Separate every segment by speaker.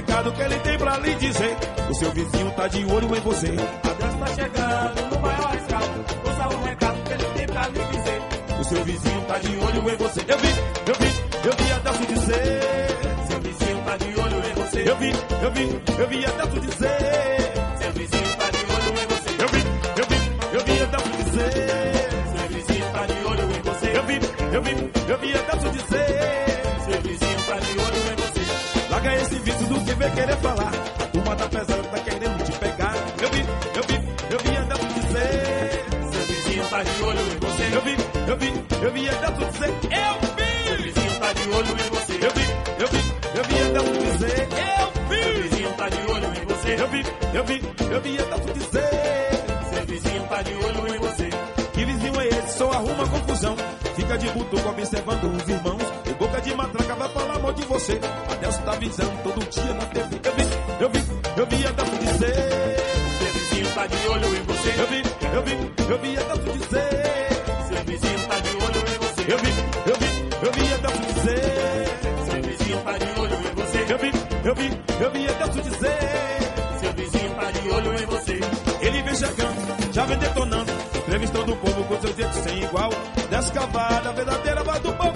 Speaker 1: recado que ele tem pra lhe dizer. O seu vizinho tá de olho em você. Adesso tá chegando no maior astral. Ouça o recado que ele tem pra lhe dizer. O seu vizinho tá de olho em você. Eu vi, eu vi, eu vi Adesso dizer. Seu vizinho tá de olho em você. Eu vi, eu vi, eu vi Adesso dizer. Seu vizinho tá de olho em você. Eu vi, eu vi, eu vi Adesso dizer. Seu vizinho tá de olho em você. Eu vi, eu vi, eu vi Adesso dizer. Vem querer falar. A turma tá pesando, tá querendo te pegar. Eu vi, eu vi, eu vi Adesso dizer. Seu vizinho tá de olho em você. Eu vi, eu vi, eu vi Adesso dizer. Eu vi. Seu vizinho tá de olho em você. Eu vi, eu vi, eu vi Adesso dizer. Eu vi. Seu vizinho tá de olho em você. Eu vi, eu vi, eu vi Adesso dizer. Seu vizinho tá de olho em você. Que vizinho é esse? Só arruma confusão. Fica de butuco observando os irmãos. O boca de matraca vai falar mal de você. Adelso tá avisando vi, eu vi Adelso dizer. Seu vizinho tá de olho em você. Eu vi, eu vi, eu vi Adelso dizer. Seu vizinho tá de olho em você. Eu vi, eu vi, eu vi Adelso dizer. Seu vizinho tá de olho em você. Ele vem chegando, já vem detonando. Entrevistando o povo com seu jeito sem igual. Descavada, verdadeira voz do povo.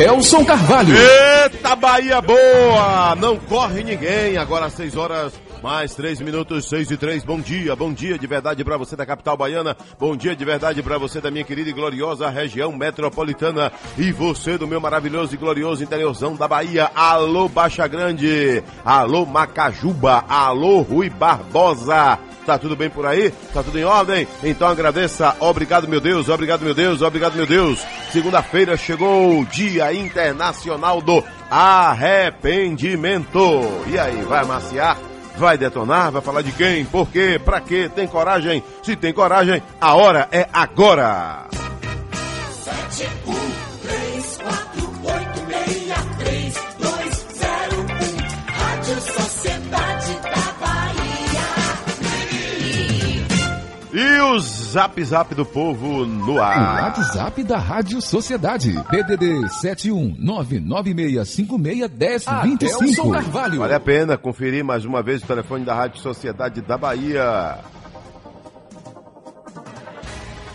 Speaker 2: Delson Carvalho.
Speaker 3: Eita Bahia boa! Não corre ninguém. Agora às 6 horas mais 3 minutos, 6 e 3. Bom dia, bom dia de verdade para você da capital baiana. Bom dia de verdade para você da minha querida e gloriosa região metropolitana. E você do meu maravilhoso e glorioso interiorzão da Bahia. Alô Baixa Grande. Alô Macajuba. Alô Rui Barbosa. Tá tudo bem por aí? Tá tudo em ordem? Então agradeça. Obrigado, meu Deus. Obrigado, meu Deus. Obrigado, meu Deus. Segunda-feira chegou o Dia Internacional do Arrependimento. E aí, vai amaciar? Vai detonar? Vai falar de quem? Por quê? Pra quê? Tem coragem? Se tem coragem, a hora é agora.
Speaker 4: Sete,
Speaker 3: E o Zap Zap do Povo no ar.
Speaker 2: O WhatsApp da Rádio Sociedade. PDD 71996561025. Carvalho.
Speaker 3: Vale a pena conferir mais uma vez o telefone da Rádio Sociedade da Bahia.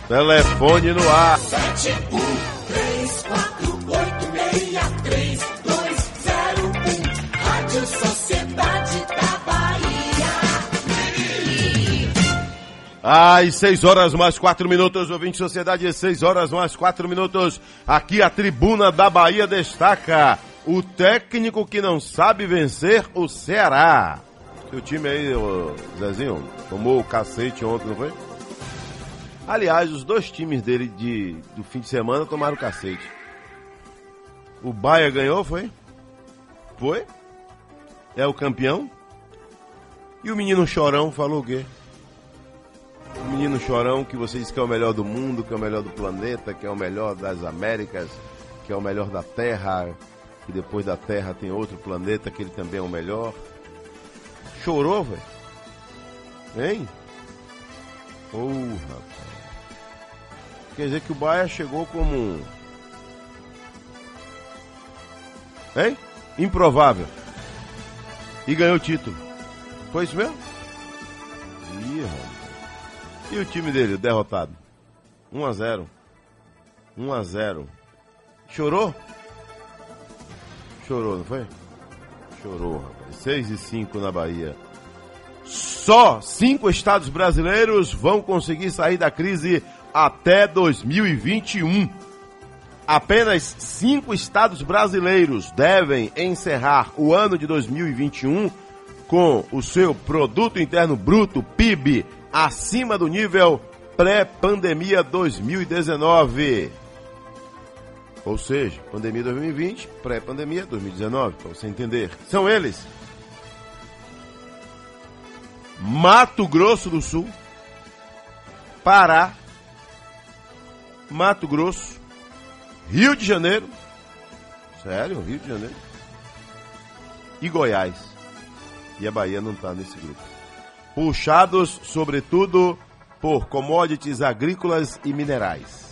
Speaker 3: Telefone no ar.
Speaker 4: 71
Speaker 3: Às 6 horas mais 4 minutos, ouvinte Sociedade, 6 horas mais 4 minutos. Aqui a tribuna da Bahia destaca o técnico que não sabe vencer o Ceará. Seu time aí, Zezinho, tomou o cacete ontem, não foi? Aliás, os dois times dele de, do fim de semana tomaram cacete. O Bahia ganhou, foi? Foi? É o campeão? E o menino chorão falou o quê? O menino chorão que você diz que é o melhor do mundo, que é o melhor do planeta, que é o melhor das Américas, que é o melhor da Terra, que depois da Terra tem outro planeta que ele também é o melhor. Chorou, velho? Hein? Rapaz. Quer dizer que o Bahia chegou como um. Hein? Improvável. E ganhou o título. Foi isso mesmo? Ih, rapaz. E o time dele, derrotado? 1 a 0 1 a 0 Chorou? Chorou, não foi? Chorou, rapaz. 6 e 5 na Bahia. Só cinco estados brasileiros vão conseguir sair da crise até 2021. Apenas cinco estados brasileiros devem encerrar o ano de 2021 com o seu produto interno bruto PIB acima do nível pré-pandemia 2019. Ou seja, pandemia 2020, pré-pandemia 2019, para você entender. São eles: Mato Grosso do Sul, Pará, Mato Grosso, Rio de Janeiro, sério, Rio de Janeiro, e Goiás. E a Bahia não está nesse grupo. Puxados, sobretudo, por commodities agrícolas e minerais.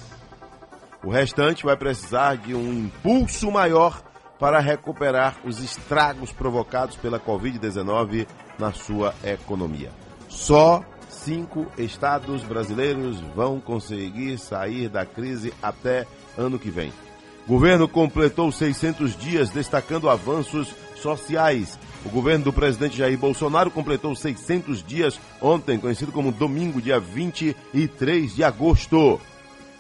Speaker 3: O restante vai precisar de um impulso maior para recuperar os estragos provocados pela Covid-19 na sua economia. Só cinco estados brasileiros vão conseguir sair da crise até ano que vem. O governo completou 600 dias destacando avanços sociais. O governo do presidente Jair Bolsonaro completou 600 dias ontem, conhecido como domingo, dia 23 de agosto.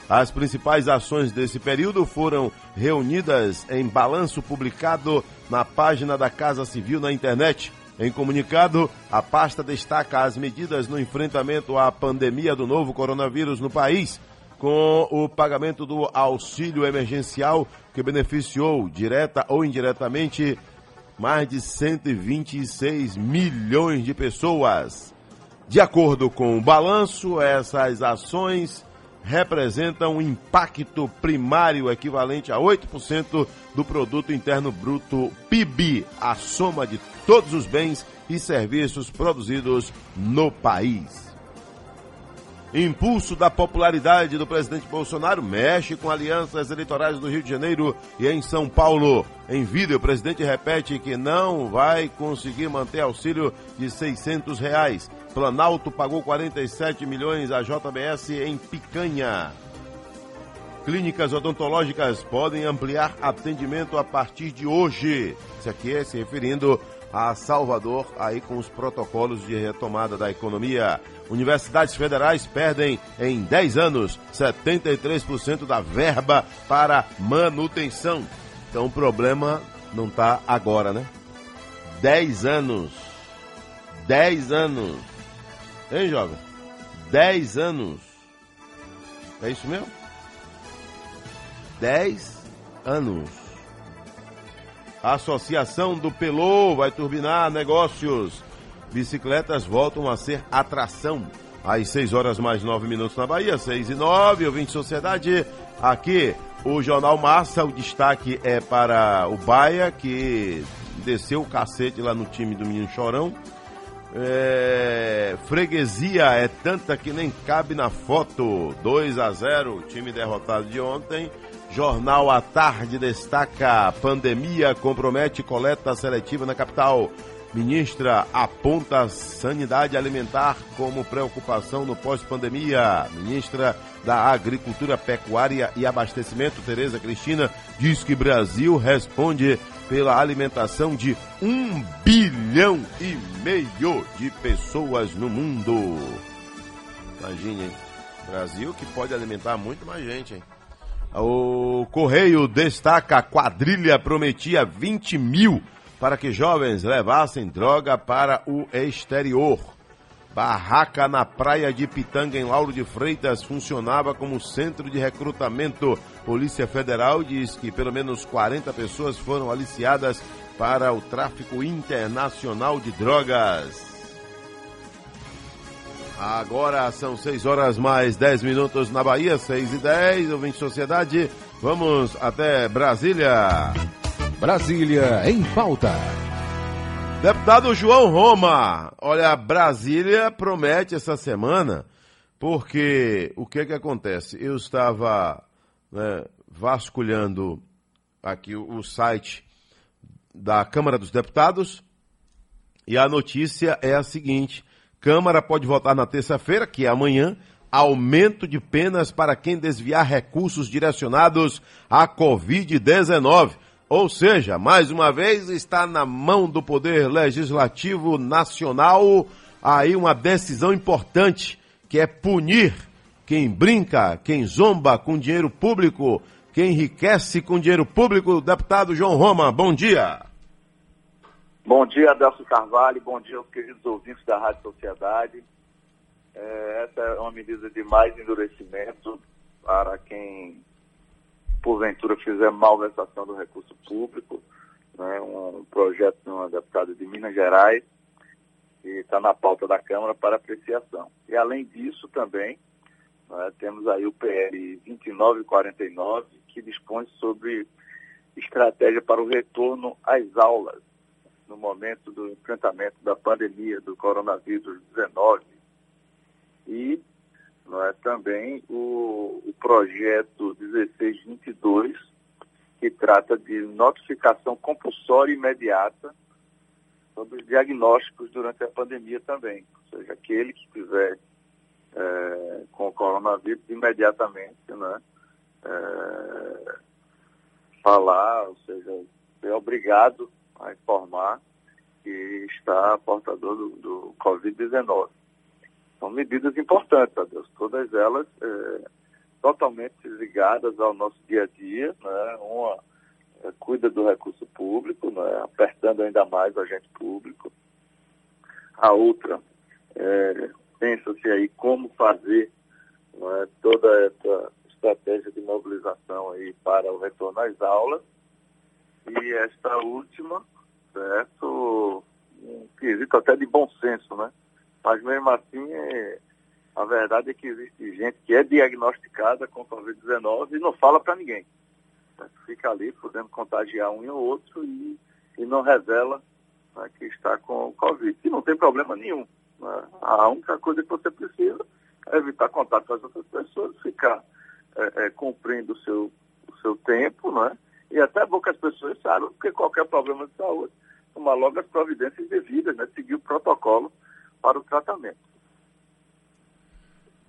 Speaker 3: As principais ações desse período foram reunidas em balanço publicado na página da Casa Civil na internet. Em comunicado, a pasta destaca as medidas no enfrentamento à pandemia do novo coronavírus no país, com o pagamento do auxílio emergencial que beneficiou, direta ou indiretamente, mais de 126 milhões de pessoas. De acordo com o balanço, essas ações representam um impacto primário equivalente a 8% do produto interno bruto PIB, a soma de todos os bens e serviços produzidos no país. Impulso da popularidade do presidente Bolsonaro mexe com alianças eleitorais do Rio de Janeiro e em São Paulo. Em vídeo, o presidente repete que não vai conseguir manter auxílio de 600 reais. Planalto pagou 47 milhões à JBS em Picanha. Clínicas odontológicas podem ampliar atendimento a partir de hoje. Isso aqui é se referindo a Salvador, aí com os protocolos de retomada da economia. Universidades federais perdem em 10 anos 73% da verba para manutenção. Então o problema não está agora, né? 10 anos. 10 anos. Hein, jovem? 10 anos. É isso mesmo? 10 anos. A Associação do Pelô vai turbinar negócios bicicletas voltam a ser atração. Às 6 horas mais 9 minutos na Bahia, 6 e 9, ouvinte Sociedade, aqui o Jornal Massa, o destaque é para o Baia, que desceu o cacete lá no time do Menino Chorão. É, freguesia é tanta que nem cabe na foto. 2 a 0, time derrotado de ontem. Jornal à Tarde destaca: pandemia compromete coleta seletiva na capital. Ministra aponta sanidade alimentar como preocupação no pós-pandemia. Ministra da Agricultura, Pecuária e Abastecimento, Tereza Cristina, diz que Brasil responde pela alimentação de um bilhão e meio de pessoas no mundo. Imagine, hein? Brasil que pode alimentar muito mais gente, hein? O Correio destaca: a quadrilha prometia 20 mil para que jovens levassem droga para o exterior. Barraca na praia de Pitanga, em Lauro de Freitas, funcionava como centro de recrutamento. Polícia Federal diz que pelo menos 40 pessoas foram aliciadas para o tráfico internacional de drogas. Agora são 6 horas mais 10 minutos na Bahia, 6 e 10, ouvinte Sociedade. Vamos até Brasília.
Speaker 2: Brasília em pauta.
Speaker 3: Deputado João Roma, olha, Brasília promete essa semana, porque o que que acontece? Eu estava né, vasculhando aqui o, o site da Câmara dos Deputados e a notícia é a seguinte: Câmara pode votar na terça-feira, que é amanhã, aumento de penas para quem desviar recursos direcionados à Covid-19. Ou seja, mais uma vez está na mão do Poder Legislativo Nacional aí uma decisão importante, que é punir quem brinca, quem zomba com dinheiro público, quem enriquece com dinheiro público. Deputado João Roma, bom dia.
Speaker 5: Bom dia, Adelso Carvalho, bom dia aos queridos ouvintes da Rádio Sociedade. É, essa é uma medida de mais endurecimento para quem porventura fizer malversação do recurso público, né, um projeto de uma deputada de Minas Gerais, que está na pauta da Câmara para apreciação. E além disso também, né, temos aí o PL 2949, que dispõe sobre estratégia para o retorno às aulas no momento do enfrentamento da pandemia do coronavírus 19 e não é, também o, o projeto 1622, que trata de notificação compulsória imediata sobre os diagnósticos durante a pandemia também. Ou seja, aquele que estiver é, com o coronavírus, imediatamente, né, é, falar, ou seja, ser obrigado a informar que está portador do, do Covid-19. São medidas importantes, Deus, todas elas é, totalmente ligadas ao nosso dia a dia, né? uma é, cuida do recurso público, né? apertando ainda mais o agente público. A outra, é, pensa-se aí como fazer né? toda essa estratégia de mobilização aí para o retorno às aulas. E esta última, certo, um quesito até de bom senso, né? Mas mesmo assim, é, a verdade é que existe gente que é diagnosticada com Covid-19 e não fala para ninguém. Fica ali podendo contagiar um e o outro e, e não revela né, que está com Covid. E não tem problema nenhum. Né? A única coisa que você precisa é evitar contato com as outras pessoas, ficar é, é, cumprindo o seu, o seu tempo, né? E até é bom que as pessoas saibam que qualquer problema de saúde, tomar logo as providências devidas, né? Seguir o protocolo para o tratamento.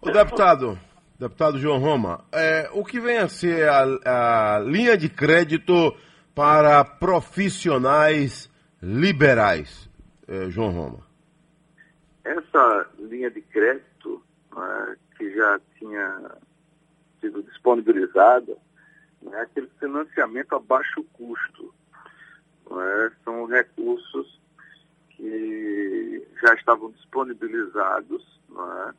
Speaker 3: O deputado, deputado João Roma, é, o que vem a ser a, a linha de crédito para profissionais liberais, é, João Roma?
Speaker 5: Essa linha de crédito, né, que já tinha sido disponibilizada, né, aquele financiamento a baixo custo. Né, são recursos que já estavam disponibilizados, né,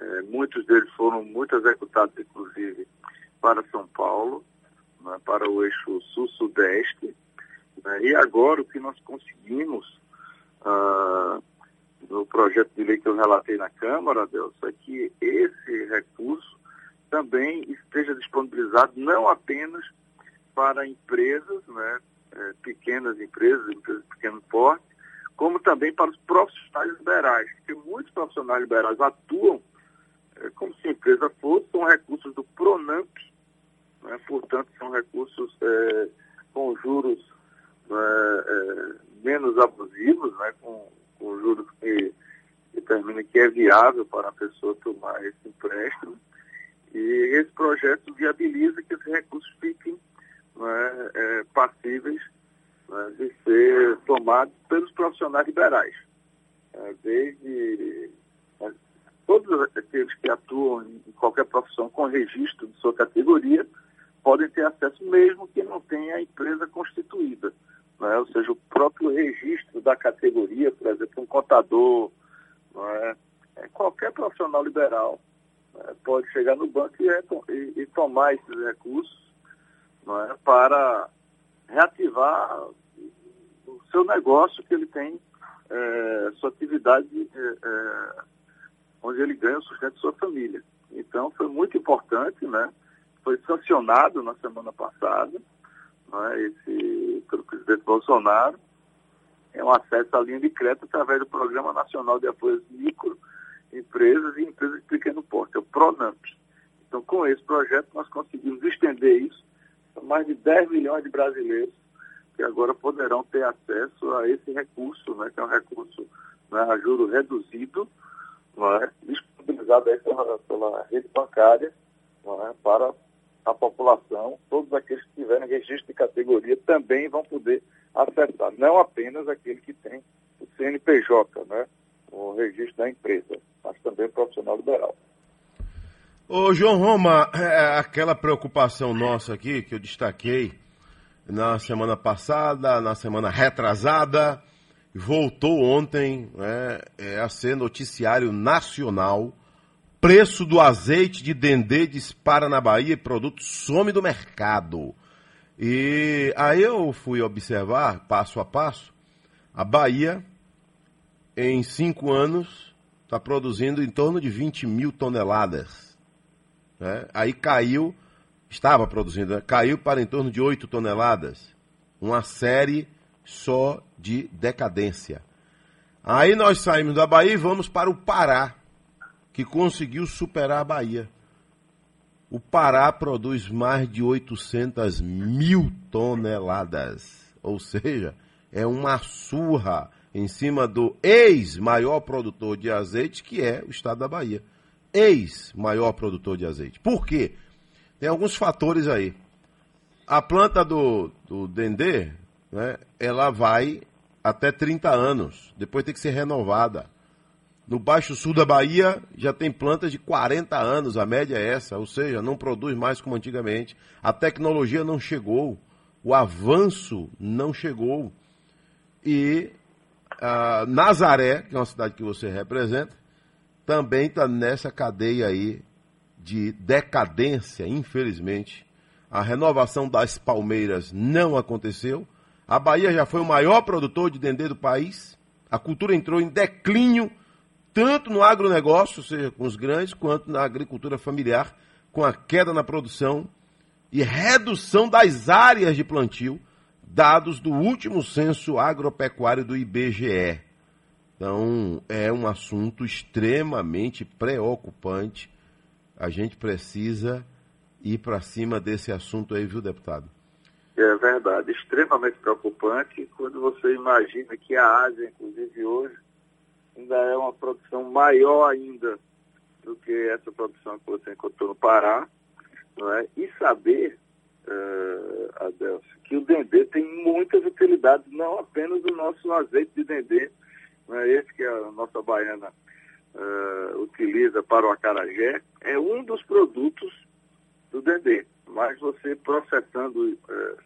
Speaker 5: é, muitos deles foram muito executados, inclusive, para São Paulo, né, para o eixo sul-sudeste. Né, e agora o que nós conseguimos ah, no projeto de lei que eu relatei na Câmara, Deus, é que esse recurso também esteja disponibilizado não apenas para empresas, né, é, pequenas empresas, empresas de pequeno porte, como também para os profissionais liberais, porque muitos profissionais liberais atuam é, como se a empresa fosse, são recursos do PRONAMP, né, portanto são recursos é, com juros né, é, menos abusivos, né, com, com juros que determina que é viável para a pessoa tomar esse empréstimo. E esse projeto viabiliza que esses recursos fiquem né, é, passíveis né, de ser tomados pelos profissionais liberais. É, desde é, todos aqueles que atuam em qualquer profissão com registro de sua categoria podem ter acesso, mesmo que não tenha a empresa constituída. Né? Ou seja, o próprio registro da categoria, por exemplo, um contador, é? É, qualquer profissional liberal né, pode chegar no banco e, e, e tomar esses recursos é, para reativar o seu negócio que ele tem, é, sua atividade é, é, onde ele ganha o sustento de sua família. Então foi muito importante, né? Foi sancionado na semana passada, né, esse, pelo presidente Bolsonaro, é um acesso à linha de crédito através do Programa Nacional de Apoio às Microempresas e Empresas de Pequeno Porte, é o PRONAMP. Então, com esse projeto, nós conseguimos estender isso a mais de 10 milhões de brasileiros que agora poderão ter acesso a esse recurso, né, que é um recurso né, a juro reduzido, é, disponibilizado aí pela, pela rede bancária é, para a população, todos aqueles que tiverem registro de categoria também vão poder acessar, não apenas aquele que tem o CNPJ, né, o registro da empresa, mas também o profissional liberal.
Speaker 3: Ô João Roma, é aquela preocupação nossa aqui que eu destaquei na semana passada, na semana retrasada, voltou ontem né, é, a ser noticiário nacional. Preço do azeite de dendê dispara na Bahia e produto some do mercado. E aí eu fui observar, passo a passo, a Bahia, em cinco anos, está produzindo em torno de 20 mil toneladas. Né? Aí caiu, estava produzindo, né? caiu para em torno de 8 toneladas. Uma série só de decadência. Aí nós saímos da Bahia e vamos para o Pará, que conseguiu superar a Bahia. O Pará produz mais de 800 mil toneladas. Ou seja, é uma surra em cima do ex-maior produtor de azeite, que é o estado da Bahia. Ex-maior produtor de azeite. Por quê? Tem alguns fatores aí. A planta do, do Dendê, né, ela vai até 30 anos. Depois tem que ser renovada. No Baixo Sul da Bahia já tem plantas de 40 anos, a média é essa, ou seja, não produz mais como antigamente. A tecnologia não chegou, o avanço não chegou. E uh, Nazaré, que é uma cidade que você representa, também está nessa cadeia aí de decadência, infelizmente. A renovação das palmeiras não aconteceu. A Bahia já foi o maior produtor de dendê do país. A cultura entrou em declínio, tanto no agronegócio, ou seja, com os grandes, quanto na agricultura familiar, com a queda na produção e redução das áreas de plantio dados do último censo agropecuário do IBGE. Então, é um assunto extremamente preocupante. A gente precisa ir para cima desse assunto aí, viu, deputado?
Speaker 5: É verdade, extremamente preocupante quando você imagina que a Ásia, inclusive hoje, ainda é uma produção maior ainda do que essa produção que você encontrou no Pará, não é? e saber uh, Adelso, que o dendê tem muitas utilidades, não apenas o nosso azeite de dendê, né, esse que a nossa baiana uh, utiliza para o acarajé, é um dos produtos do dendê. Mas você processando uh,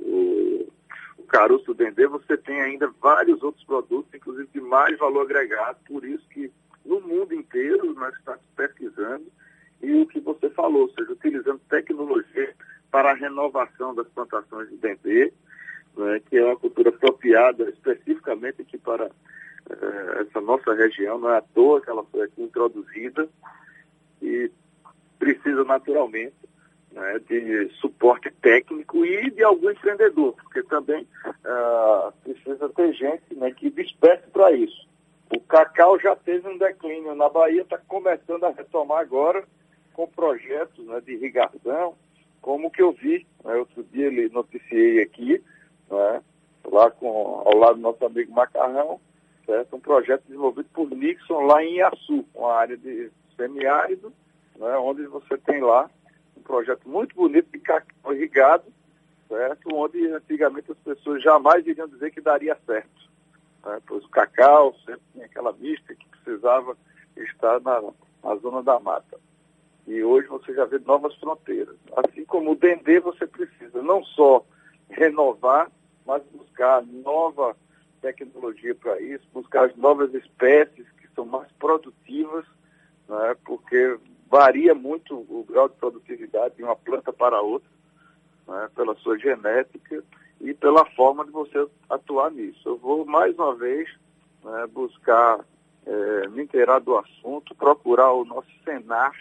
Speaker 5: o, o caroço do dendê, você tem ainda vários outros produtos, inclusive de mais valor agregado, por isso que no mundo inteiro nós estamos pesquisando e o que você falou, ou seja, utilizando tecnologia para a renovação das plantações de dendê, né, que é uma cultura apropriada especificamente aqui para essa nossa região, não é à toa que ela foi aqui introduzida e precisa naturalmente né, de suporte técnico e de algum empreendedor, porque também uh, precisa ter gente né, que desperte para isso. O cacau já teve um declínio na Bahia, está começando a retomar agora, com projetos né, de irrigação, como que eu vi, né, outro dia ele noticiei aqui, né, lá com, ao lado do nosso amigo Macarrão, certo? um projeto desenvolvido por Nixon lá em Iaçu, uma área de semiárido, né, onde você tem lá um projeto muito bonito de cacau irrigado, certo? onde antigamente as pessoas jamais iriam dizer que daria certo. Né? Pois o cacau sempre tinha aquela vista que precisava estar na, na zona da mata. E hoje você já vê novas fronteiras. Assim como o Dendê, você precisa não só renovar, mas buscar nova tecnologia para isso, buscar as novas espécies que são mais produtivas, né, porque varia muito o grau de produtividade de uma planta para outra, né, pela sua genética e pela forma de você atuar nisso. Eu vou mais uma vez né, buscar é, me inteirar do assunto, procurar o nosso Senar,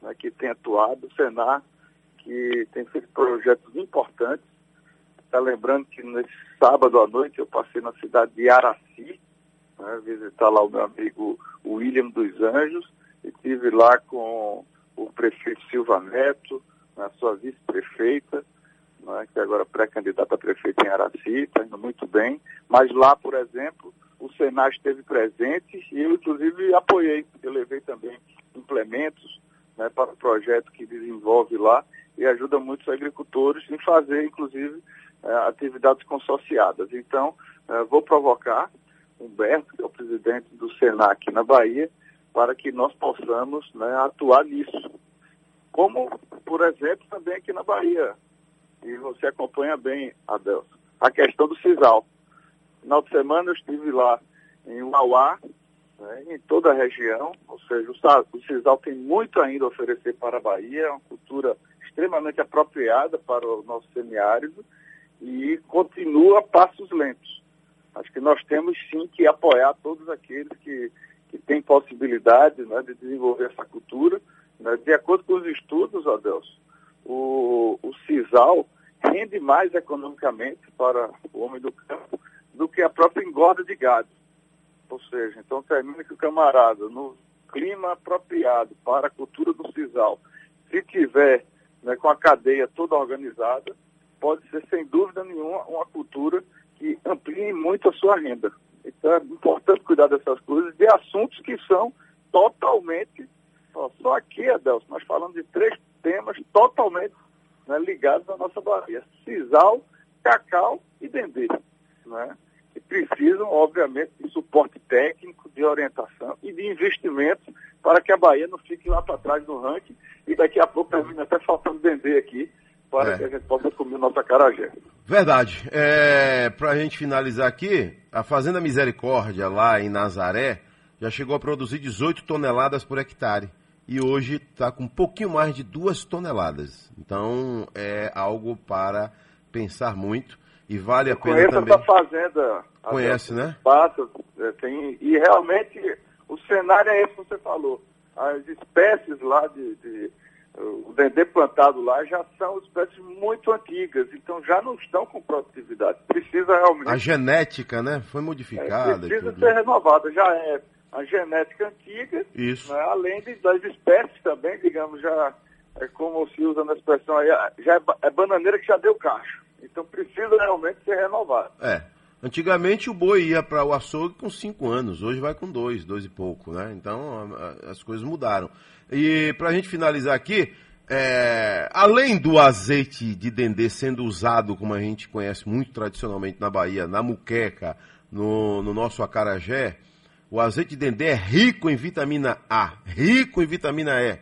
Speaker 5: né, que tem atuado, o Senar, que tem feito projetos importantes. Está lembrando que nesse sábado à noite eu passei na cidade de Araci, né, visitar lá o meu amigo William dos Anjos, e tive lá com o prefeito Silva Neto, a sua vice-prefeita, né, que agora pré-candidata a prefeito em Araci, está indo muito bem. Mas lá, por exemplo, o Senai esteve presente e eu, inclusive, apoiei. Eu levei também implementos né, para o projeto que desenvolve lá e ajuda muitos agricultores em fazer, inclusive, atividades consorciadas. Então, eh, vou provocar Humberto, que é o presidente do Senac na Bahia, para que nós possamos né, atuar nisso. Como, por exemplo, também aqui na Bahia. E você acompanha bem, Adelson, a questão do CISAL. Final de semana eu estive lá em Mauá, né, em toda a região, ou seja, o CISAL tem muito ainda a oferecer para a Bahia, é uma cultura extremamente apropriada para o nosso semiárido e continua passos lentos. Acho que nós temos sim que apoiar todos aqueles que, que têm possibilidade né, de desenvolver essa cultura. Né. De acordo com os estudos, Adelso, o, o CISAL rende mais economicamente para o homem do campo do que a própria engorda de gado. Ou seja, então termina que o camarada, no clima apropriado para a cultura do sisal, se tiver né, com a cadeia toda organizada, pode ser sem dúvida nenhuma uma cultura que amplie muito a sua renda. Então é importante cuidar dessas coisas, de assuntos que são totalmente, ó, só aqui, Adelson, nós falamos de três temas totalmente né, ligados à nossa Bahia. Sisal, cacau e dendê. Né? Que precisam, obviamente, de suporte técnico, de orientação e de investimentos para que a Bahia não fique lá para trás no ranking e daqui a pouco termina até faltando dendê aqui para
Speaker 3: É.
Speaker 5: que a gente possa comer o nosso acarajé.
Speaker 3: Verdade. É, para a gente finalizar aqui, a Fazenda Misericórdia, lá em Nazaré, já chegou a produzir 18 toneladas por hectare. E hoje está com um pouquinho mais de 2 toneladas. Então é algo para pensar muito. E vale a pena
Speaker 5: Conheço
Speaker 3: também.
Speaker 5: essa fazenda.
Speaker 3: Conhece, né?
Speaker 5: Passa, é, tem, e realmente o cenário é esse que você falou. As espécies lá de, de o dendê plantado lá já são espécies muito antigas, então já não estão com produtividade. Precisa realmente
Speaker 3: A genética, né? Foi
Speaker 5: é,
Speaker 3: modificada. e
Speaker 5: precisa ser renovada. Já é a genética antiga,
Speaker 3: Isso.
Speaker 5: né, além de- das espécies também, digamos, já é como se usa na expressão aí, já é, é bananeira que já deu cacho. Então precisa realmente ser renovada.
Speaker 3: É. Antigamente o boi ia para o açougue com 5 anos, hoje vai com dois, dois e pouco, né? Então a- a- as coisas mudaram. E para a gente finalizar aqui, é, além do azeite de dendê sendo usado, como a gente conhece muito tradicionalmente na Bahia, na muqueca, no, no nosso acarajé, o azeite de dendê é rico em vitamina A, rico em vitamina E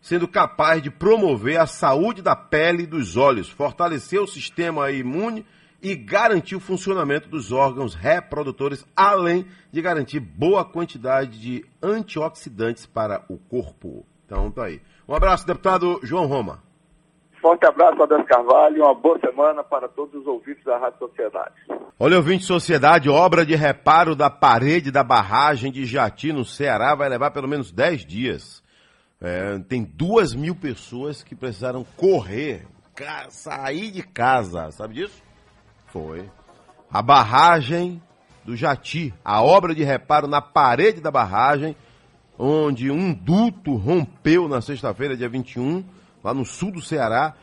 Speaker 3: sendo capaz de promover a saúde da pele e dos olhos, fortalecer o sistema imune e garantir o funcionamento dos órgãos reprodutores, além de garantir boa quantidade de antioxidantes para o corpo. Então tá aí. Um abraço, deputado João Roma.
Speaker 5: Forte abraço, Adelso Carvalho, e uma boa semana para todos os ouvintes da Rádio Sociedade.
Speaker 3: Olha, ouvinte Sociedade, obra de reparo da parede da barragem de Jati, no Ceará, vai levar pelo menos 10 dias. É, tem duas mil pessoas que precisaram correr, sair de casa, sabe disso? Foi. A barragem do Jati, a obra de reparo na parede da barragem, onde um duto rompeu na sexta-feira, dia 21, lá no sul do Ceará,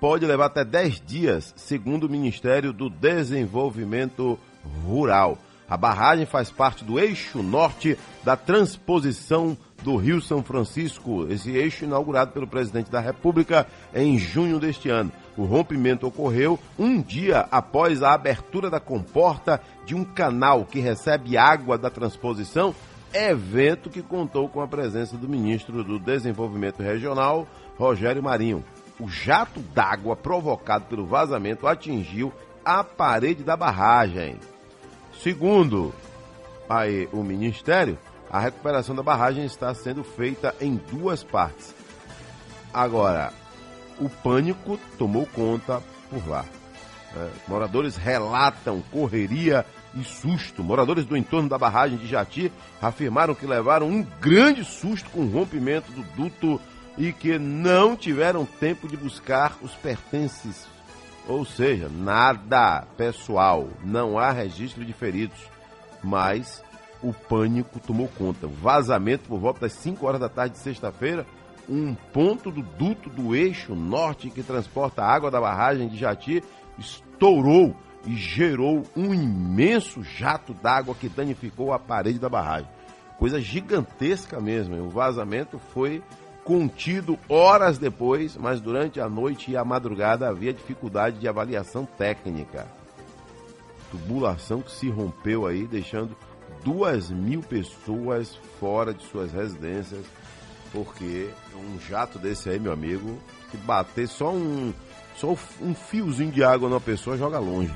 Speaker 3: pode levar até 10 dias, segundo o Ministério do Desenvolvimento Rural. A barragem faz parte do eixo norte da transposição do Rio São Francisco, esse eixo inaugurado pelo presidente da República em junho deste ano. O rompimento ocorreu um dia após a abertura da comporta de um canal que recebe água da transposição, evento que contou com a presença do ministro do Desenvolvimento Regional, Rogério Marinho. O jato d'água provocado pelo vazamento atingiu a parede da barragem. Segundo aí, o Ministério, a recuperação da barragem está sendo feita em duas partes. Agora, o pânico tomou conta por lá. É, moradores relatam correria e susto. Moradores do entorno da barragem de Jati afirmaram que levaram um grande susto com o rompimento do duto e que não tiveram tempo de buscar os pertences. Ou seja, nada pessoal, não há registro de feridos. Mas o pânico tomou conta. Vazamento por volta das 5 horas da tarde de sexta-feira. Um ponto do duto do eixo norte que transporta a água da barragem de Jati estourou e gerou um imenso jato d'água que danificou a parede da barragem. Coisa gigantesca mesmo. O vazamento foi contido horas depois, mas durante a noite e a madrugada havia dificuldade de avaliação técnica tubulação que se rompeu aí, deixando duas mil pessoas fora de suas residências, porque um jato desse aí, meu amigo, se bater só um, só um fiozinho de água numa pessoa, joga longe.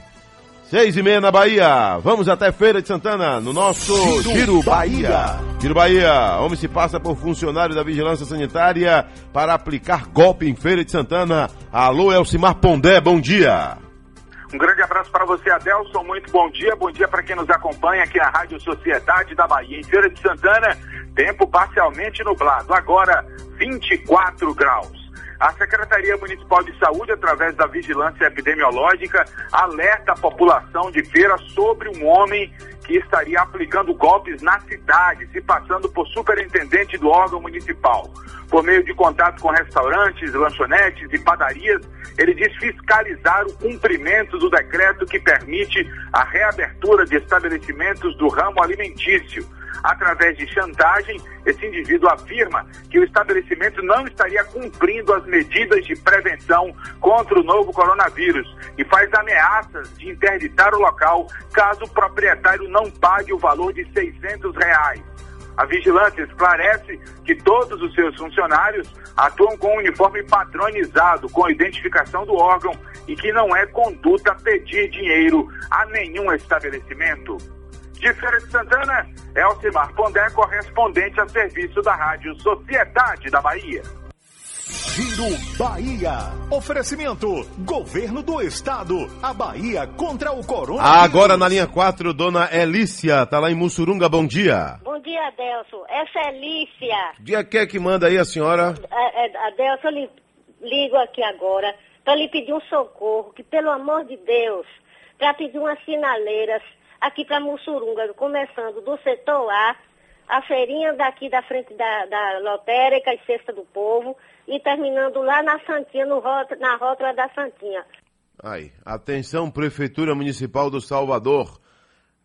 Speaker 3: Seis e meia na Bahia, vamos até Feira de Santana, no nosso Giro, Bahia. Giro Bahia, homem se passa por funcionário da Vigilância Sanitária para aplicar golpe em Feira de Santana. Alô, Elcimar Pondé, bom dia.
Speaker 6: Um grande abraço para você, Adelson. Muito bom dia. Bom dia para quem nos acompanha aqui na Rádio Sociedade da Bahia. Em Feira de Santana, tempo parcialmente nublado. Agora, 24 graus. a Secretaria Municipal de Saúde, através da vigilância epidemiológica, alerta a população de feira sobre um homem que estaria aplicando golpes na cidade, se passando por superintendente do órgão municipal. Por meio de contato com restaurantes, lanchonetes e padarias, ele diz fiscalizar o cumprimento do decreto que permite a reabertura de estabelecimentos do ramo alimentício. Através de chantagem, esse indivíduo afirma que o estabelecimento não estaria cumprindo as medidas de prevenção contra o novo coronavírus e faz ameaças de interditar o local caso o proprietário não pague o valor de 600 reais. A vigilância esclarece que todos os seus funcionários atuam com um uniforme padronizado, com identificação do órgão e que não é conduta pedir dinheiro a nenhum estabelecimento. De Feira de Santana, Elcimar Pondé, correspondente a serviço da Rádio Sociedade da Bahia.
Speaker 7: Giro Bahia. Oferecimento: Governo do Estado. A Bahia contra o coronavírus.
Speaker 3: Agora na linha 4, dona Elícia, tá lá em Mussurunga, bom dia.
Speaker 8: Bom dia, Adelso. Essa é Lícia.
Speaker 3: Dia que é que manda aí a senhora?
Speaker 8: É, é, Adelso, eu lhe ligo aqui agora para lhe pedir um socorro, que pelo amor de Deus, para pedir umas sinaleiras aqui para Mussurunga, começando do setor A, a feirinha daqui da frente da, da lotérica e cesta do povo, e terminando lá na Santinha, no na rótula da Santinha.
Speaker 3: Aí, atenção Prefeitura Municipal do Salvador,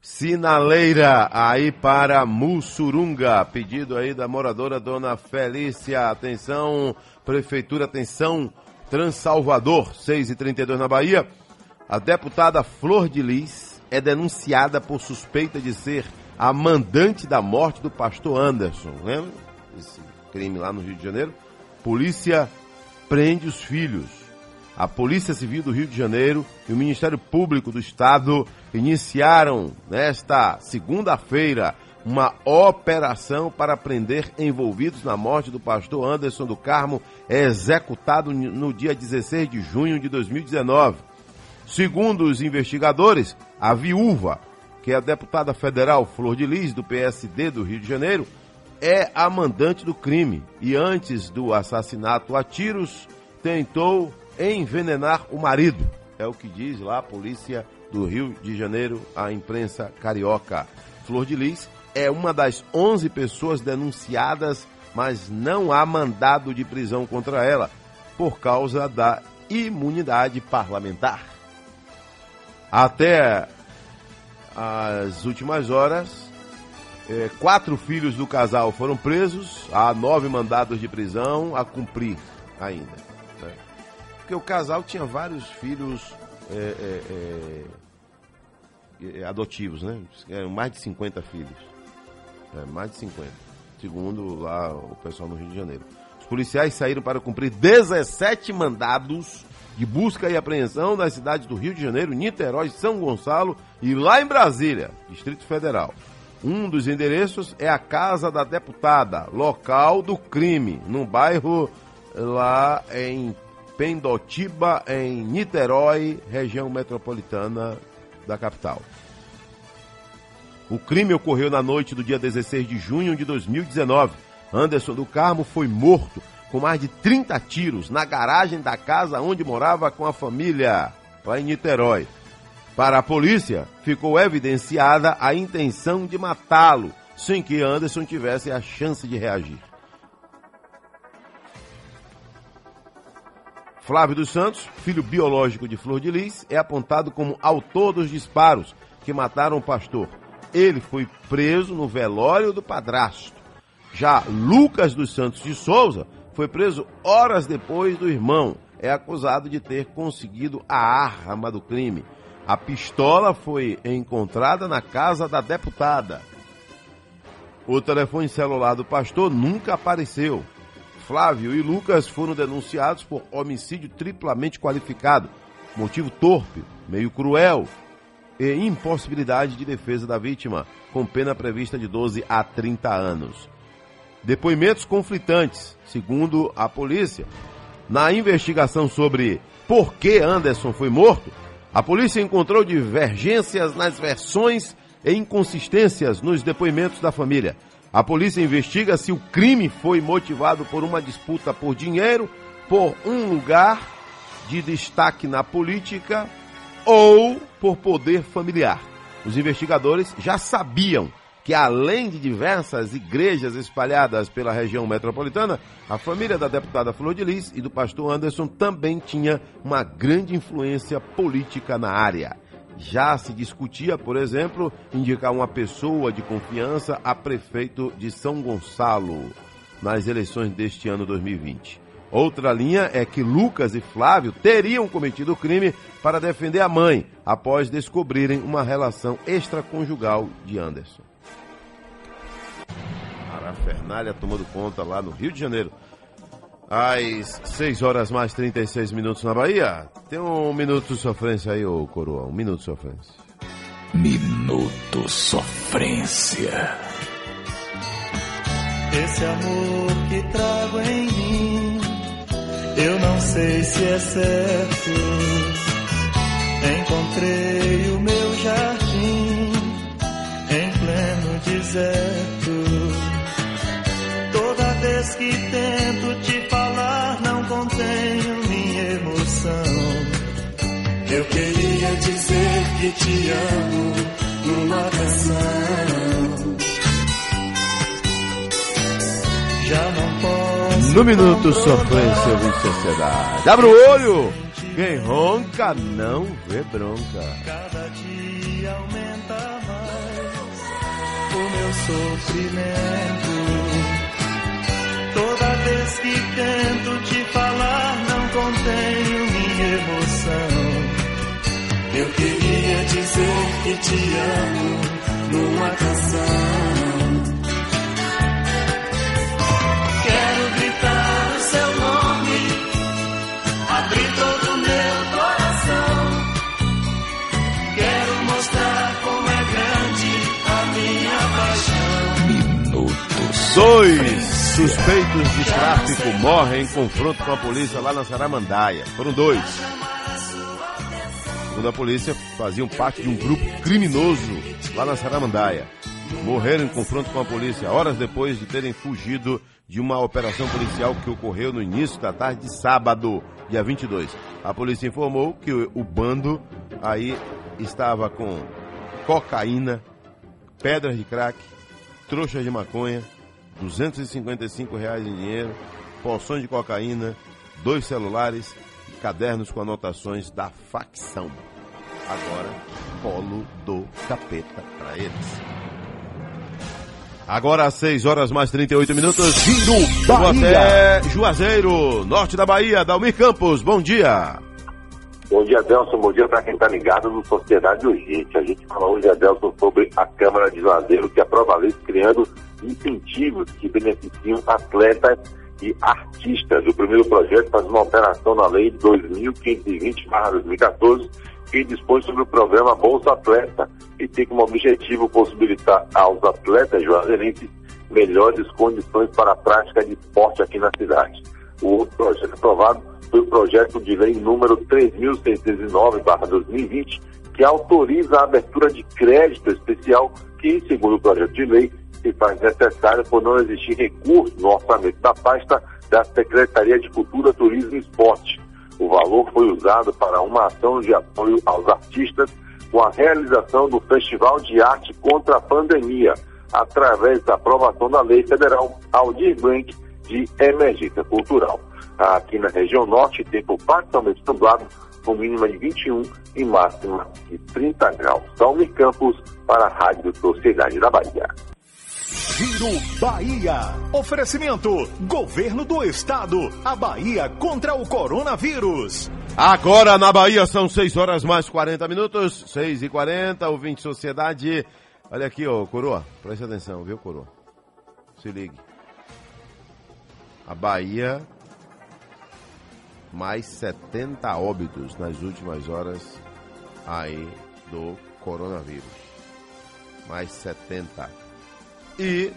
Speaker 3: sinaleira aí para Mussurunga, pedido aí da moradora Dona Felícia, atenção Prefeitura, atenção Transalvador, 6 e 32 na Bahia, a deputada Flor de Lis é denunciada por suspeita de ser a mandante da morte do pastor Anderson, lembra? Esse crime lá no Rio de Janeiro. Polícia prende os filhos. A Polícia Civil do Rio de Janeiro e o Ministério Público do Estado iniciaram nesta segunda-feira uma operação para prender envolvidos na morte do pastor Anderson do Carmo, executado no dia 16 de junho de 2019. Segundo os investigadores, a viúva, que é a deputada federal Flor de Lis, do PSD do Rio de Janeiro, é a mandante do crime e antes do assassinato a tiros tentou envenenar o marido. É o que diz lá a polícia do Rio de Janeiro, a imprensa carioca. Flor de Lis é uma das 11 pessoas denunciadas, mas não há mandado de prisão contra ela por causa da imunidade parlamentar. Até as últimas horas, é, quatro filhos do casal foram presos, há nove mandados de prisão a cumprir ainda. Né? Porque o casal tinha vários filhos é, é, adotivos, né? Mais de 50 filhos. mais de 50. Segundo lá o pessoal no Rio de Janeiro. Os policiais saíram para cumprir 17 mandados de busca e apreensão nas cidades do Rio de Janeiro, Niterói, São Gonçalo e lá em Brasília, Distrito Federal. Um dos endereços é a Casa da Deputada, local do crime, no bairro lá em Pendotiba, em Niterói, região metropolitana da capital. O crime ocorreu na noite do dia 16 de junho de 2019. Anderson do Carmo foi morto com mais de 30 tiros na garagem da casa onde morava com a família, lá em Niterói. Para a polícia, ficou evidenciada a intenção de matá-lo, sem que Anderson tivesse a chance de reagir. Flávio dos Santos, filho biológico de Flor de Lis, é apontado como autor dos disparos que mataram o pastor. Ele foi preso no velório do padrasto. Já Lucas dos Santos de Souza foi preso horas depois do irmão. É acusado de ter conseguido a arma do crime. A pistola foi encontrada na casa da deputada. O telefone celular do pastor nunca apareceu. Flávio e Lucas foram denunciados por homicídio triplamente qualificado, motivo torpe, meio cruel e impossibilidade de defesa da vítima, com pena prevista de 12 a 30 anos. Depoimentos conflitantes, segundo a polícia. Na investigação sobre por que Anderson foi morto, a polícia encontrou divergências nas versões e inconsistências nos depoimentos da família. A polícia investiga se o crime foi motivado por uma disputa por dinheiro por um lugar de destaque na política ou por poder familiar. Os investigadores já sabiam que, além de diversas igrejas espalhadas pela região metropolitana, a família da deputada Flor de Lis e do pastor Anderson também tinha uma grande influência política na área. Já se discutia, por exemplo, indicar uma pessoa de confiança a prefeito de São Gonçalo nas eleições deste ano 2020. Outra linha é que Lucas e Flávio teriam cometido o crime para defender a mãe, após descobrirem uma relação extraconjugal de Anderson. Parafernália tomando conta lá no Rio de Janeiro. Às 6 horas mais 36 minutos na Bahia. Tem um minuto de sofrência aí, ô coroa. Um minuto de sofrência.
Speaker 9: Minuto Sofrência.
Speaker 10: Esse amor que trago em mim, eu não sei se é certo. Encontrei o meu jardim em pleno deserto. Que te amo numa canção. Já não posso.
Speaker 3: No minuto sofrência, eu vi sociedade. Abre o olho! Quem ronca não vê bronca.
Speaker 10: Cada dia aumenta mais o meu sofrimento. Toda vez que tento te falar, não contenho minha emoção. Eu queria dizer que te amo numa canção. Quero gritar o seu nome, abrir todo o meu coração. Quero mostrar como é grande a minha paixão.
Speaker 9: Minuto
Speaker 3: Dois suspeitos de tráfico morrem em confronto com a polícia lá na Saramandaia. Foram dois. Segundo a polícia, faziam parte de um grupo criminoso lá na Saramandaia. Morreram em confronto com a polícia horas depois de terem fugido de uma operação policial que ocorreu no início da tarde de sábado, dia 22. A polícia informou que o bando aí estava com cocaína, pedras de crack, trouxas de maconha, 255 reais em dinheiro, porções de cocaína, dois celulares cadernos com anotações da facção. Agora, polo do capeta para eles. Agora às 6 horas mais 38 minutos.
Speaker 7: Giro Bahia.
Speaker 3: até Juazeiro, norte da Bahia, Dalmir Campos, bom dia.
Speaker 11: Bom dia, Adelson. Bom dia para quem está ligado no Sociedade Urgente. A gente fala hoje, Adelson, sobre a Câmara de Juazeiro, que aprova a lei criando incentivos que beneficiam atletas e artistas. O primeiro projeto faz uma alteração na lei 2520-2014, que dispõe sobre o programa Bolsa Atleta e tem como objetivo possibilitar aos atletas juazeirenses melhores condições para a prática de esporte aqui na cidade. O outro projeto aprovado foi o projeto de lei número 3.609-2020, que autoriza a abertura de crédito especial que, segundo o projeto de lei, se faz necessário por não existir recurso no orçamento da pasta da Secretaria de Cultura, Turismo e Esporte. O valor foi usado para uma ação de apoio aos artistas com a realização do Festival de Arte contra a Pandemia, através da aprovação da Lei Federal Aldir Blanc de Emergência Cultural. Aqui na região norte, tempo parcialmente nublado, com mínima de 21 e máxima de 30 graus. Dalmir Campos para a Rádio Sociedade da Bahia.
Speaker 7: Giro Bahia. Oferecimento: Governo do Estado. A Bahia contra o coronavírus.
Speaker 3: Agora na Bahia são 6 horas mais 40 minutos, 6 e 40, ouvinte Sociedade. Olha aqui, ô Coroa, preste atenção, viu, Coroa? Se ligue. A Bahia, mais 70 óbitos nas últimas horas aí do coronavírus. Mais 70. E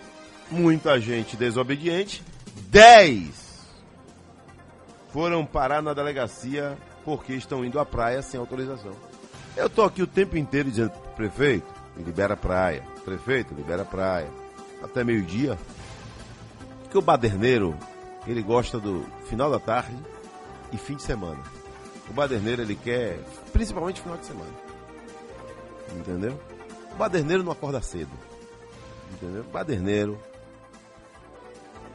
Speaker 3: muita gente desobediente. 10 foram parar na delegacia porque estão indo à praia sem autorização. Eu tô aqui o tempo inteiro dizendo prefeito, libera a praia. Prefeito, libera a praia. Até meio-dia. Porque o baderneiro, ele gosta do final da tarde e fim de semana. O baderneiro ele quer, principalmente final de semana. Entendeu? O baderneiro não acorda cedo. Entendeu? Baderneiro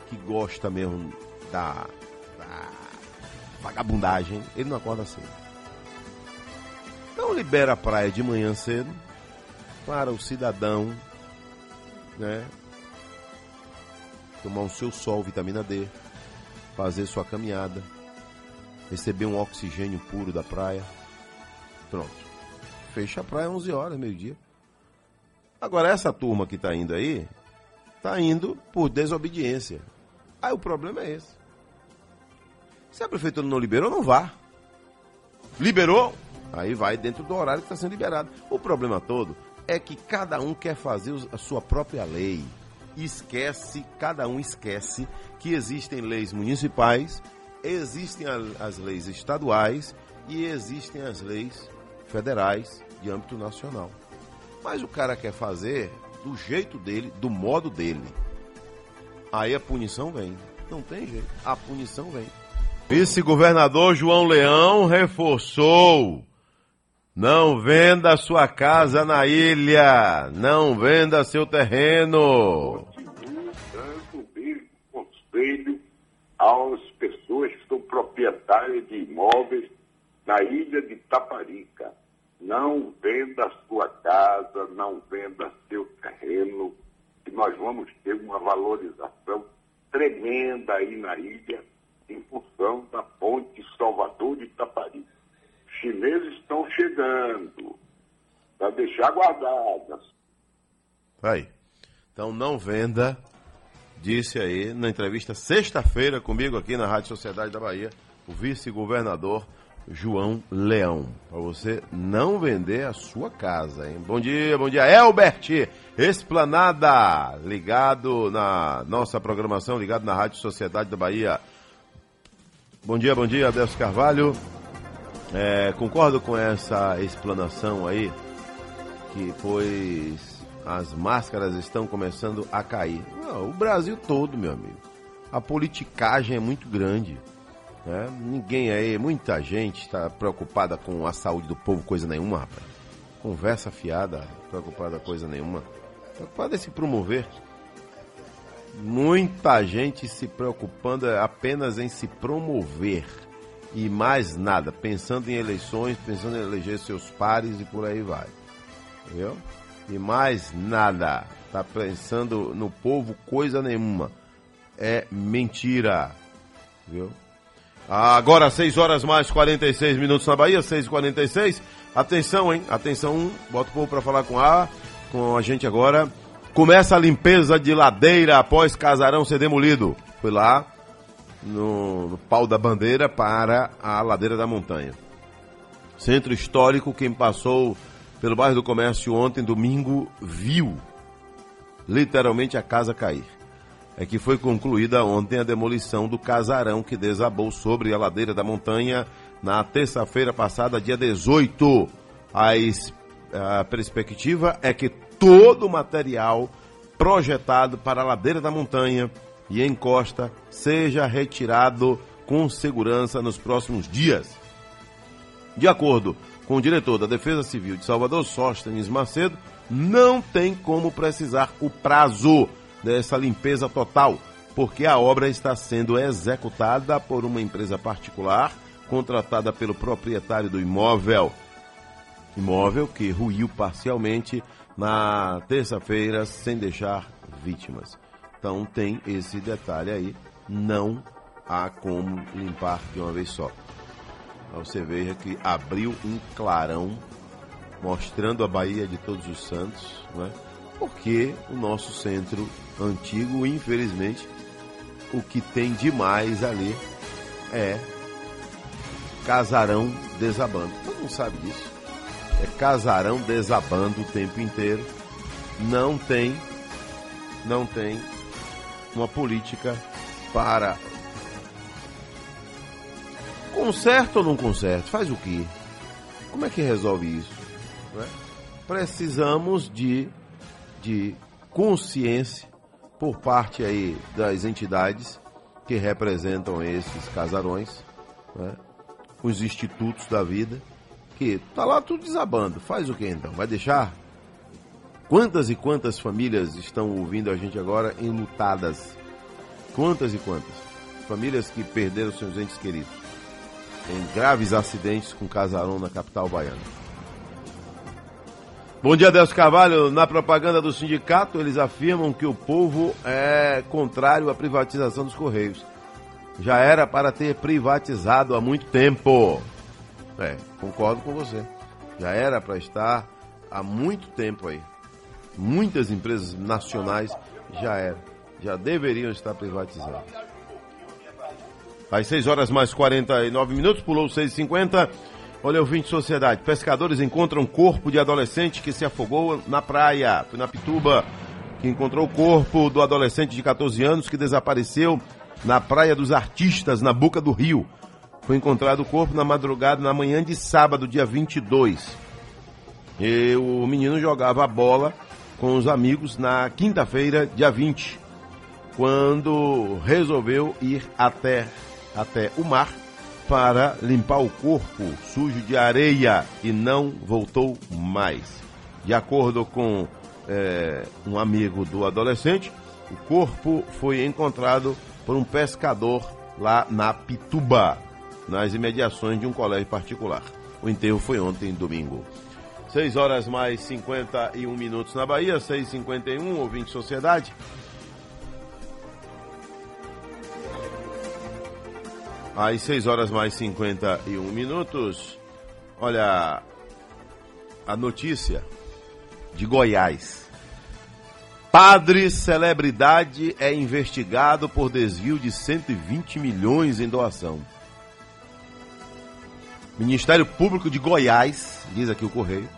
Speaker 3: que gosta mesmo da, da vagabundagem, ele não acorda cedo. Então libera a praia de manhã cedo para o cidadão, né? Tomar o seu sol, vitamina D, fazer sua caminhada, receber um oxigênio puro da praia. Pronto. Fecha a praia 11 horas, meio-dia. Agora, essa turma que está indo aí, está indo por desobediência. Aí o problema é esse. Se a prefeitura não liberou, não vá. Liberou? Aí vai dentro do horário que está sendo liberado. O problema todo é que cada um quer fazer a sua própria lei. Esquece, cada um esquece que existem leis municipais, existem as leis estaduais e existem as leis federais de âmbito nacional. Mas o cara quer fazer do jeito dele, do modo dele. Aí a punição vem. Não tem jeito. A punição vem. Vice-governador João Leão reforçou. Não venda sua casa na ilha. Não venda seu terreno.
Speaker 11: dando bem conselho às pessoas que são proprietárias de imóveis na ilha de Taparica. Não venda sua casa, não venda seu terreno, que nós vamos ter uma valorização tremenda aí na ilha em função da ponte Salvador de Itaparica. Chineses estão chegando para deixar guardadas.
Speaker 3: Aí. Então não venda, disse aí na entrevista sexta-feira comigo aqui na Rádio Sociedade da Bahia, o vice-governador João Leão. Para você não vender a sua casa, hein? Bom dia, bom dia. Elbert, Esplanada, ligado na nossa programação, ligado na Rádio Sociedade da Bahia. Bom dia, bom dia, Adelso Carvalho. É, concordo com essa explanação aí, que pois as máscaras estão começando a cair. Não, o Brasil todo, meu amigo. A politicagem é muito grande. Né? Ninguém aí, muita gente está preocupada com a saúde do povo, coisa nenhuma, rapaz. Conversa fiada, preocupada coisa nenhuma. Preocupada em se promover. Muita gente se preocupando apenas em se promover e mais nada, pensando em eleições, pensando em eleger seus pares e por aí vai. Entendeu? E mais nada. Tá pensando no povo coisa nenhuma. É mentira. Viu? Agora 6 horas mais 46 minutos na Bahia, 6 e 46 Atenção, hein? Atenção, bota o povo para falar com a, com a gente agora. Começa a limpeza de ladeira após casarão ser demolido. Foi lá no, no pau da bandeira para a ladeira da montanha. Centro histórico, quem passou pelo bairro do Comércio ontem, domingo, viu literalmente a casa cair é que foi concluída ontem a demolição do casarão que desabou sobre a ladeira da montanha na terça-feira passada, dia 18. A, a perspectiva é que todo o material projetado para a ladeira da montanha e encosta seja retirado com segurança nos próximos dias. De acordo com o diretor da Defesa Civil de Salvador, Sóstenes Macedo, não tem como precisar o prazo dessa limpeza total, porque a obra está sendo executada por uma empresa particular contratada pelo proprietário do imóvel. Imóvel que ruiu parcialmente na terça-feira sem deixar vítimas. Então tem esse detalhe aí, não há como limpar de uma vez só. Você veja que abriu um clarão mostrando a Bahia de Todos os Santos, né? Porque o nosso centro antigo, infelizmente, o que tem demais ali é casarão desabando. Todo mundo sabe disso. É casarão desabando o tempo inteiro. Não tem, não tem uma política para conserta ou não conserta? Faz o quê? Como é que resolve isso? É? Precisamos de, de consciência por parte aí das entidades que representam esses casarões, né, os institutos da vida, que tá lá tudo desabando. Faz o que então? Vai deixar? Quantas e quantas famílias estão ouvindo a gente agora enlutadas? Quantas e quantas? Famílias que perderam seus entes queridos em graves acidentes com casarão na capital baiana. Bom dia, Delcio Carvalho. Na propaganda do sindicato, eles afirmam que o povo é contrário à privatização dos Correios. Já era para ter privatizado há muito tempo. É, concordo com você. Já era para estar há muito tempo aí. Muitas empresas nacionais já eram. Já deveriam estar privatizadas. Às 6 horas mais 49 minutos, pulou 6h50. Olha, o de sociedade. Pescadores encontram corpo de adolescente que se afogou na praia. Foi na Pituba que encontrou o corpo do adolescente de 14 anos que desapareceu na Praia dos Artistas, na Boca do Rio. Foi encontrado o corpo na madrugada, na manhã de sábado, dia 22. E o menino jogava bola com os amigos na quinta-feira, dia 20, quando resolveu ir até, até o mar para limpar o corpo sujo de areia e não voltou mais. De acordo com é, um amigo do adolescente, o corpo foi encontrado por um pescador lá na Pituba, nas imediações de um colégio particular. O enterro foi ontem, domingo. 6 horas mais 51 minutos na Bahia, 6h51, ouvinte Sociedade. Às 6 horas mais 51 minutos, olha a notícia de Goiás. Padre celebridade é investigado por desvio de 120 milhões em doação. Ministério Público de Goiás, diz aqui o Correio,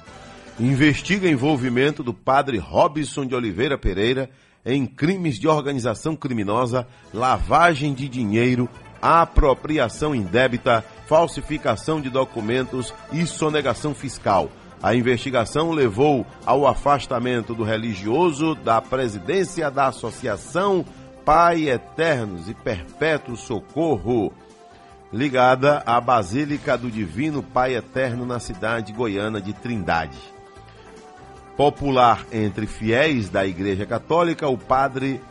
Speaker 3: investiga envolvimento do padre Robson de Oliveira Pereira em crimes de organização criminosa, lavagem de dinheiro, apropriação indébita, falsificação de documentos e sonegação fiscal. A investigação levou ao afastamento do religioso da presidência da Associação Pai Eternos e Perpétuo Socorro, ligada à Basílica do Divino Pai Eterno na cidade goiana de Trindade. Popular entre fiéis da Igreja Católica, o padre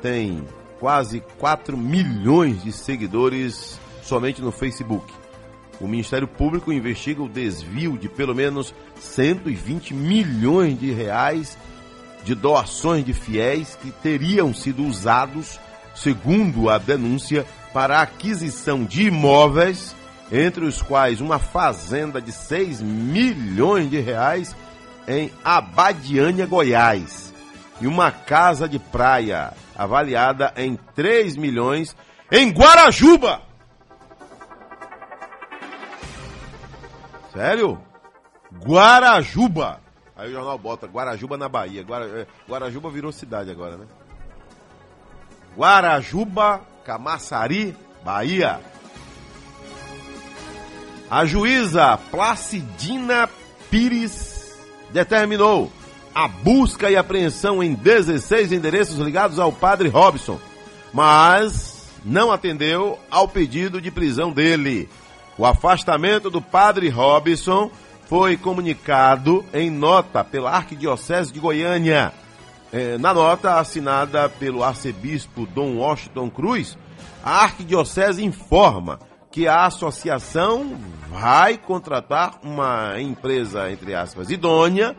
Speaker 3: tem quase 4 milhões de seguidores somente no Facebook. O Ministério Público investiga o desvio de pelo menos 120 milhões de reais de doações de fiéis que teriam sido usados, segundo a denúncia, para a aquisição de imóveis, entre os quais uma fazenda de 6 milhões de reais em Abadiânia, Goiás, e uma casa de praia avaliada em 3 milhões em Guarajuba. Sério? Guarajuba. Aí o jornal bota Guarajuba na Bahia. É, Guarajuba virou cidade agora, né? Guarajuba, Camaçari, Bahia. A juíza Placidina Pires determinou a busca e apreensão em 16 endereços ligados ao padre Robson, mas não atendeu ao pedido de prisão dele. O afastamento do padre Robson foi comunicado em nota pela Arquidiocese de Goiânia. É, na nota assinada pelo arcebispo Dom Washington Cruz, a Arquidiocese informa que a associação vai contratar uma empresa, entre aspas, idônea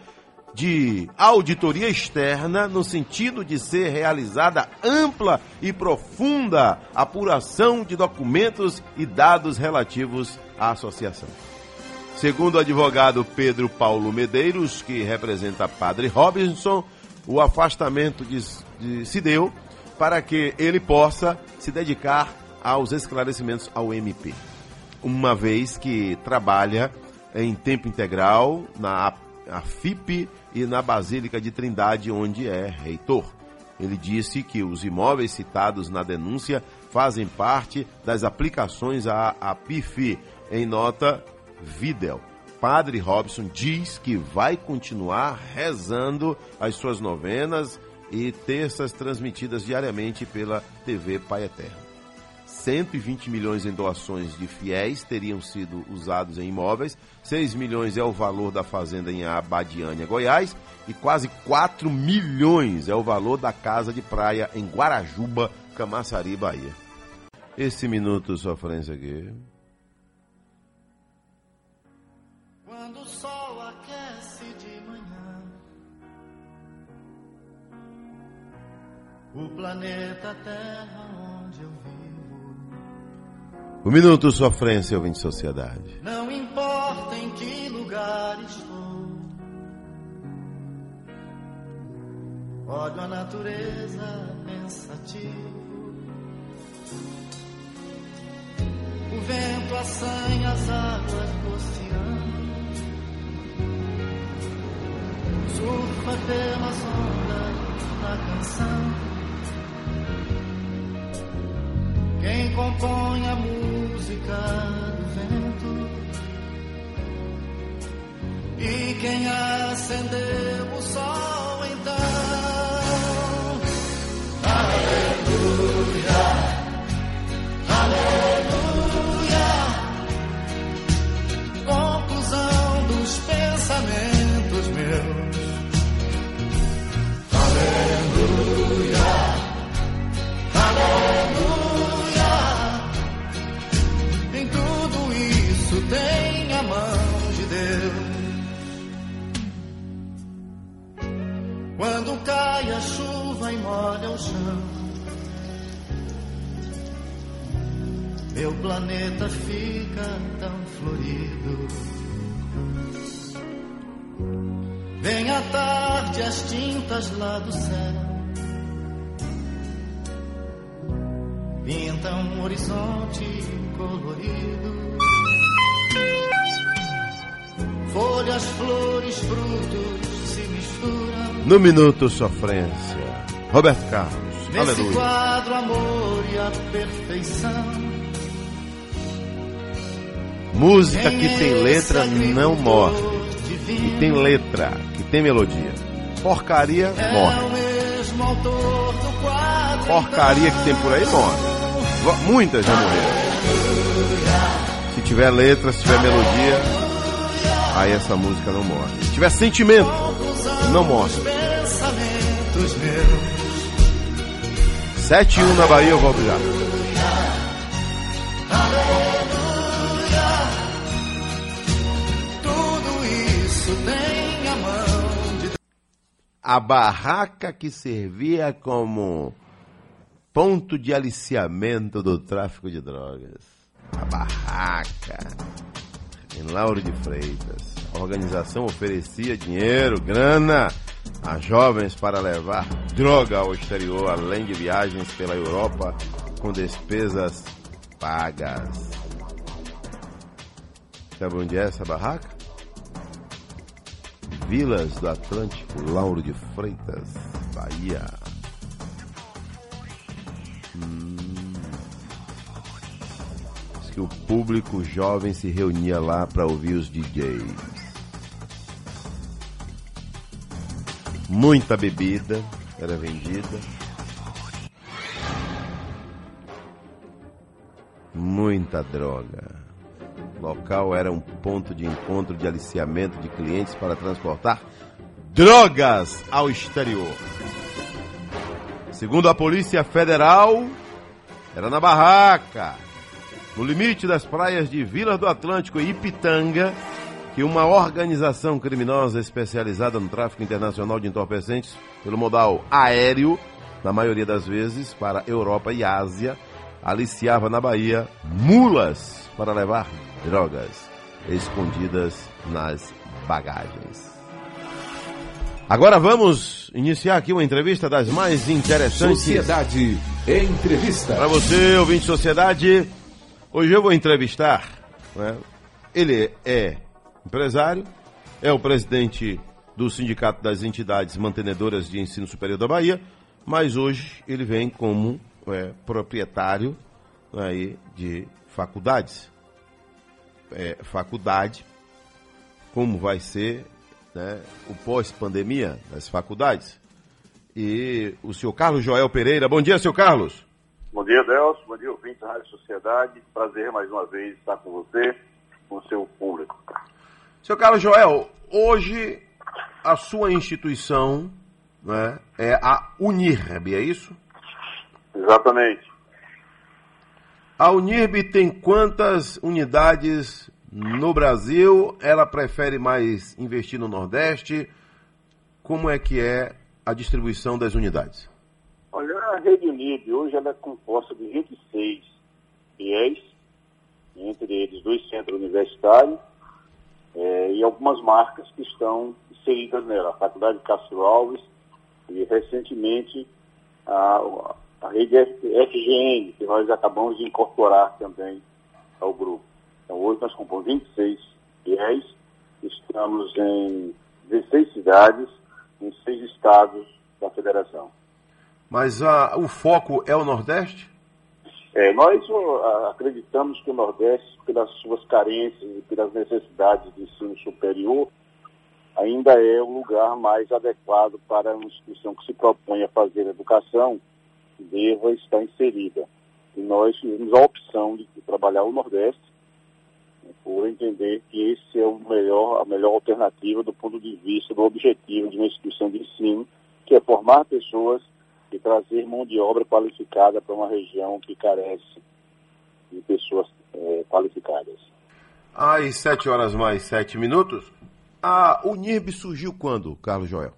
Speaker 3: de auditoria externa no sentido de ser realizada ampla e profunda apuração de documentos e dados relativos à associação. Segundo o advogado Pedro Paulo Medeiros, que representa Padre Robinson, o afastamento de, de, se deu para que ele possa se dedicar aos esclarecimentos ao MP, uma vez que trabalha em tempo integral na FIP e na Basílica de Trindade, onde é reitor. Ele disse que os imóveis citados na denúncia fazem parte das aplicações à, PIF. Em nota, Videl. Padre Robson diz que vai continuar rezando as suas novenas e terças transmitidas diariamente pela TV Pai Eterno. 120 milhões em doações de fiéis teriam sido usados em imóveis, 6 milhões é o valor da fazenda em Abadiânia, Goiás, e quase 4 milhões é o valor da casa de praia em Guarajuba, Camaçari, Bahia. Esse minuto sofrência aqui.
Speaker 12: Quando o sol aquece de manhã, o planeta Terra onde eu
Speaker 3: O minuto sofrência, ouvinte sociedade.
Speaker 12: não importa em que lugar estou. Olho a natureza pensativo. O vento assanha as águas do oceano. Surfa pelas ondas da canção. Quem compõe a música do vento e quem acendeu o sol então. Cai a chuva e molha o chão, meu planeta fica tão florido. Vem à tarde as tintas lá do céu, pintam um horizonte colorido. Folhas, flores, frutos.
Speaker 3: No minuto sofrência, Roberto Carlos.
Speaker 12: Nesse
Speaker 3: Aleluia.
Speaker 12: quadro, amor e a perfeição.
Speaker 3: Música que tem letra não morre. Que tem letra, que tem melodia. Porcaria
Speaker 12: É
Speaker 3: morre. Porcaria que tem por aí morre. Muitas já morreram. Se tiver letra, se tiver melodia, aí essa música não morre. Se tiver sentimento, não
Speaker 12: meus.
Speaker 3: 7 e 1 na Bahia, eu volto já.
Speaker 12: Tudo isso tem a mão de
Speaker 3: A barraca que servia como ponto de aliciamento do tráfico de drogas. A barraca. Em Lauro de Freitas. A organização oferecia dinheiro, grana a jovens para levar droga ao exterior, além de viagens pela Europa com despesas pagas. Sabe onde é essa barraca? Vilas do Atlântico, Lauro de Freitas, Bahia. Hum. Diz que o público jovem se reunia lá para ouvir os DJs. Muita bebida era vendida. Muita droga. O local era um ponto de encontro de aliciamento de clientes para transportar drogas ao exterior. Segundo a Polícia Federal, era na barraca, no limite das praias de Vila do Atlântico e Ipitanga, que uma organização criminosa especializada no tráfico internacional de entorpecentes pelo modal aéreo, na maioria das vezes para Europa e Ásia, aliciava na Bahia mulas para levar drogas escondidas nas bagagens. Agora vamos iniciar aqui uma entrevista das mais interessantes.
Speaker 2: Sociedade Entrevista.
Speaker 3: Para você, ouvinte de sociedade, hoje eu vou entrevistar. né, Ele é empresário, é o presidente do Sindicato das Entidades Mantenedoras de Ensino Superior da Bahia, mas hoje ele vem como é, proprietário aí de faculdades. É, faculdade, como vai ser né, o pós-pandemia das faculdades. E o senhor Carlos Joel Pereira. Bom dia, senhor Carlos.
Speaker 13: Bom dia, Delcio. Bom dia, ouvintes da Rádio Sociedade. Prazer mais uma vez estar com você, com o seu público.
Speaker 3: Seu Carlos Joel, hoje a sua instituição né, é a Unirb, é isso?
Speaker 13: Exatamente.
Speaker 3: A Unirb tem quantas unidades no Brasil? Ela prefere mais investir no Nordeste? Como é que é a distribuição das unidades?
Speaker 13: Olha, a Rede Unib hoje ela é composta de 26 fiéis, entre eles dois centros universitários eh, e algumas marcas que estão inseridas nela. A Faculdade de Castro Alves e recentemente a, a rede FGN, que nós acabamos de incorporar também ao grupo. Então hoje nós compomos 26 fiéis, estamos em 16 cidades, em seis estados da federação.
Speaker 3: Mas ah, o foco é o Nordeste?
Speaker 13: É, nós acreditamos que o Nordeste, pelas suas carências e pelas necessidades de ensino superior, ainda é o lugar mais adequado para uma instituição que se propõe a fazer educação, deva estar inserida. E nós tivemos a opção de, de trabalhar o Nordeste, né, por entender que esse é o melhor, a melhor alternativa do ponto de vista do objetivo de uma instituição de ensino, que é formar pessoas e trazer mão de obra qualificada para uma região que carece de pessoas é, qualificadas.
Speaker 3: Às sete horas mais sete minutos, a Unirb surgiu quando, Carlos Joel?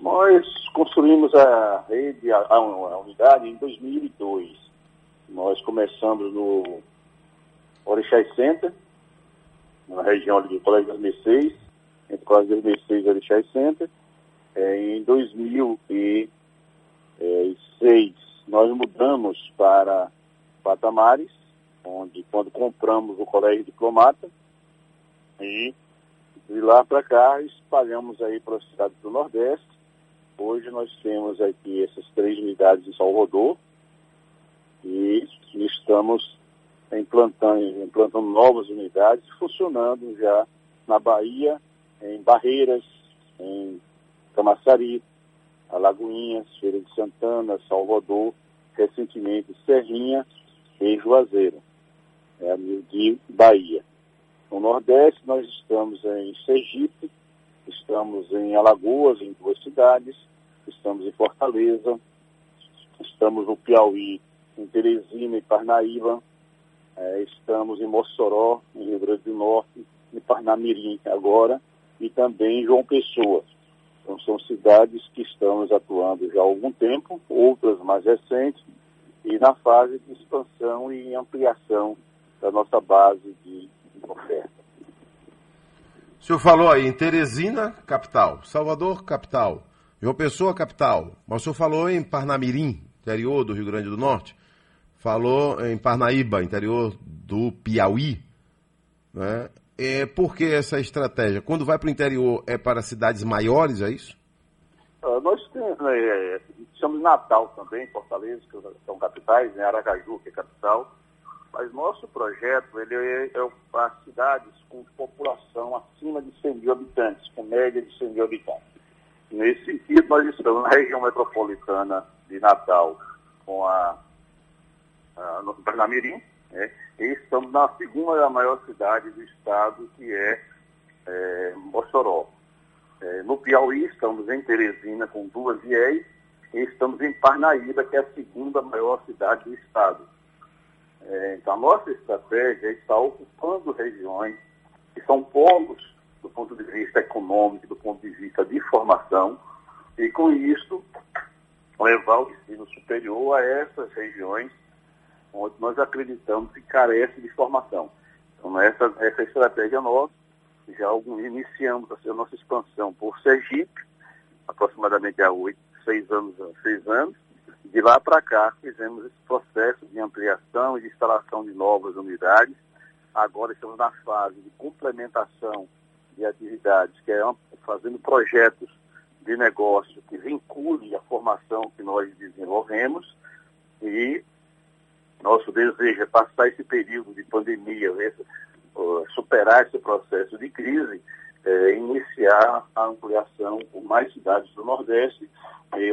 Speaker 13: Nós construímos a rede, a, a, a unidade em 2002. Nós começamos no Orixás Center, na região ali do Colégio das Mercedes, entre o Colégio das Mercedes e Orixás Center. É, em 2006, nós mudamos para Patamares, onde quando compramos o Colégio Diplomata, e de lá para cá espalhamos aí para as cidades do Nordeste. Hoje nós temos aqui essas três unidades em Salvador e estamos implantando, implantando novas unidades, funcionando já na Bahia, em Barreiras, em Camaçari, Alagoinhas, Feira de Santana, Salvador, recentemente Serrinha e Juazeiro, é, de Bahia. No Nordeste, nós estamos em Sergipe, estamos em Alagoas, em duas cidades, estamos em Fortaleza, estamos no Piauí, em Teresina e Parnaíba, é, estamos em Mossoró, em Rio Grande do Norte, em Parnamirim agora, e também em João Pessoa. Então, são cidades que estamos atuando já há algum tempo, outras mais recentes, e na fase de expansão e ampliação da nossa base de oferta.
Speaker 3: O senhor falou aí em Teresina, capital, Salvador, capital, João Pessoa, capital, mas o senhor falou em Parnamirim, interior do Rio Grande do Norte, falou em Parnaíba, interior do Piauí, né? É, por que essa estratégia? Quando vai para o interior, é para cidades maiores, é isso?
Speaker 13: Uh, nós temos, né, é, chamamos Natal também, Fortaleza, que são capitais, né, Aracaju, que é capital, mas nosso projeto ele é, é para cidades com população acima de 100 mil habitantes, com média de 100 mil habitantes. Nesse sentido, nós estamos na região metropolitana de Natal, com a, a no Pernamirim, né, estamos na segunda maior cidade do estado, que é, é Mossoró. É, no Piauí, estamos em Teresina, com duas IEs, e estamos em Parnaíba, que é a segunda maior cidade do estado. É, então, a nossa estratégia é está ocupando regiões que são polos do ponto de vista econômico, do ponto de vista de formação, e com isso levar o ensino superior a essas regiões onde nós acreditamos que carece de formação. Então, essa, essa estratégia nossa, já algum, iniciamos a nossa expansão por Sergipe, aproximadamente há oito, seis anos, seis anos. De lá para cá, fizemos esse processo de ampliação e de instalação de novas unidades. Agora estamos na fase de complementação de atividades, que é fazendo projetos de negócio que vinculem a formação que nós desenvolvemos e nosso desejo é passar esse período de pandemia, né, superar esse processo de crise, é, iniciar a ampliação por mais cidades do Nordeste,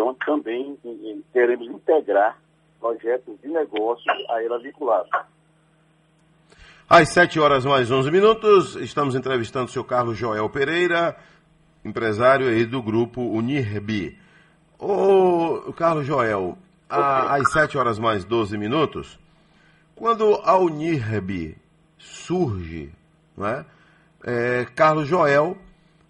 Speaker 13: onde também queremos integrar projetos de negócios a ela vinculados.
Speaker 3: Às 7 horas mais 11 minutos, estamos entrevistando o senhor Carlos Joel Pereira, empresário aí do grupo Unirbi. Ô, Carlos Joel, às 7 horas mais 12 minutos, quando a Unirbi surge, não é? Carlos Joel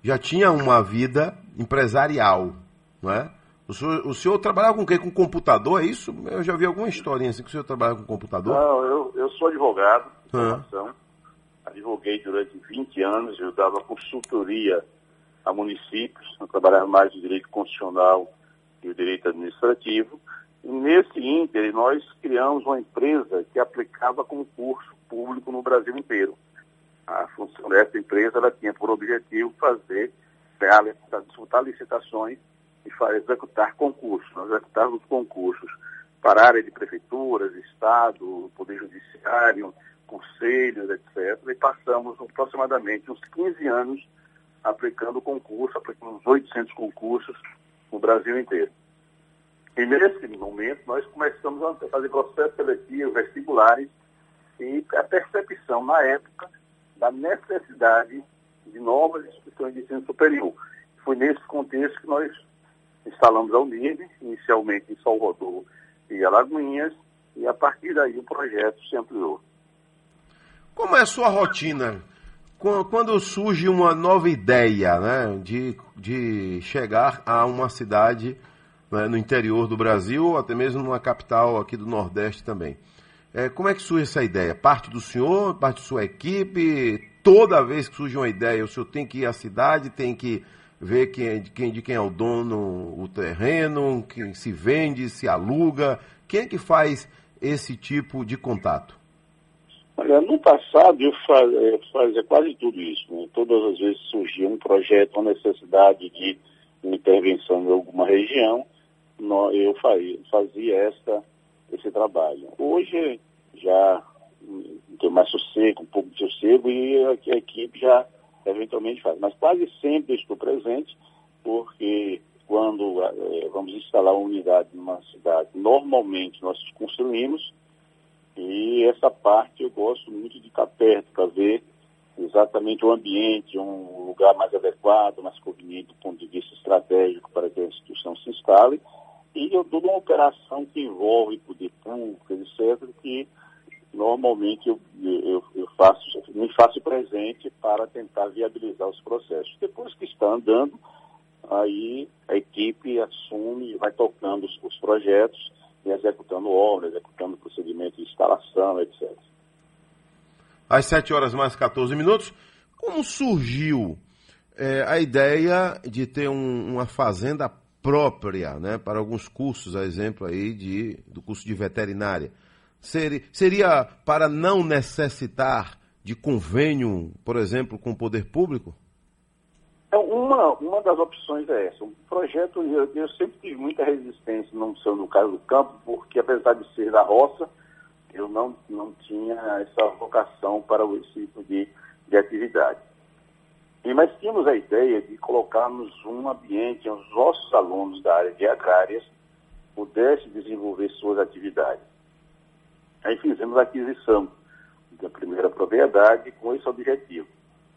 Speaker 3: já tinha uma vida empresarial, não é? O senhor, o senhor trabalhava com o quê? Com computador, é isso? Eu já vi alguma historinha assim que o senhor trabalhava com computador.
Speaker 13: Não, eu, eu sou advogado
Speaker 3: Ah.
Speaker 13: Advoguei durante 20 anos, eu dava consultoria a municípios, eu trabalhava mais no direito constitucional e o direito administrativo. Nesse ínter, nós criamos uma empresa que aplicava concurso público no Brasil inteiro. A função dessa empresa ela tinha por objetivo fazer, disputar licitações e executar concursos. Nós executávamos concursos para a área de prefeituras, Estado, Poder Judiciário, conselhos, etc. E passamos aproximadamente uns 15 anos aplicando concurso, aplicando uns 800 concursos no Brasil inteiro. E nesse momento nós começamos a fazer processos seletivos, vestibulares, e a percepção na época da necessidade de novas instituições de ensino superior. Foi nesse contexto que nós instalamos a Unirb, inicialmente em Salvador e Alagoinhas, e a partir daí o projeto se ampliou.
Speaker 3: Como é a sua rotina? Qu- Quando surge uma nova ideia né, de, de chegar a uma cidade né, no interior do Brasil, ou até mesmo numa capital aqui do Nordeste também. É, como é que surge essa ideia? Parte do senhor, parte da sua equipe? Toda vez que surge uma ideia, o senhor tem que ir à cidade, tem que ver quem, de, quem, de quem é o dono, o terreno, quem se vende, se aluga. Quem é que faz esse tipo de contato?
Speaker 13: Olha, no passado eu fa- eh, fazia quase tudo isso. né? Todas as vezes surgia um projeto, uma necessidade de intervenção em alguma região, eu fa- fazia esta, esse trabalho. Hoje já hum, tem mais sossego, um pouco de sossego e a, a equipe já eventualmente faz. Mas quase sempre estou presente, porque quando eh, vamos instalar uma unidade numa cidade, normalmente nós construímos e essa parte eu gosto muito de estar perto para ver exatamente o ambiente, um lugar mais adequado, mais conveniente do ponto de vista estratégico para que a instituição se instale. E eu toda uma operação que envolve poder público, etc., que normalmente eu, eu, eu faço, me faço presente para tentar viabilizar os processos. Depois que está andando, aí a equipe assume e vai tocando os, os projetos e executando obras, executando procedimentos de instalação, etc.
Speaker 3: às 7 horas mais 14 minutos. Como surgiu é, a ideia de ter um- uma fazenda própria, né, para alguns cursos, a exemplo aí de, do curso de veterinária? Seria, seria para não necessitar de convênio, por exemplo, com o poder público?
Speaker 13: Então, uma, uma das opções é essa. O projeto, eu, eu sempre tive muita resistência, não sei no caso do campo, porque apesar de ser da roça, eu não, não tinha essa vocação para esse tipo de, de atividade. E, mas tínhamos a ideia de colocarmos um ambiente onde os nossos alunos da área de agrárias pudessem desenvolver suas atividades. Aí fizemos a aquisição da primeira propriedade com esse objetivo.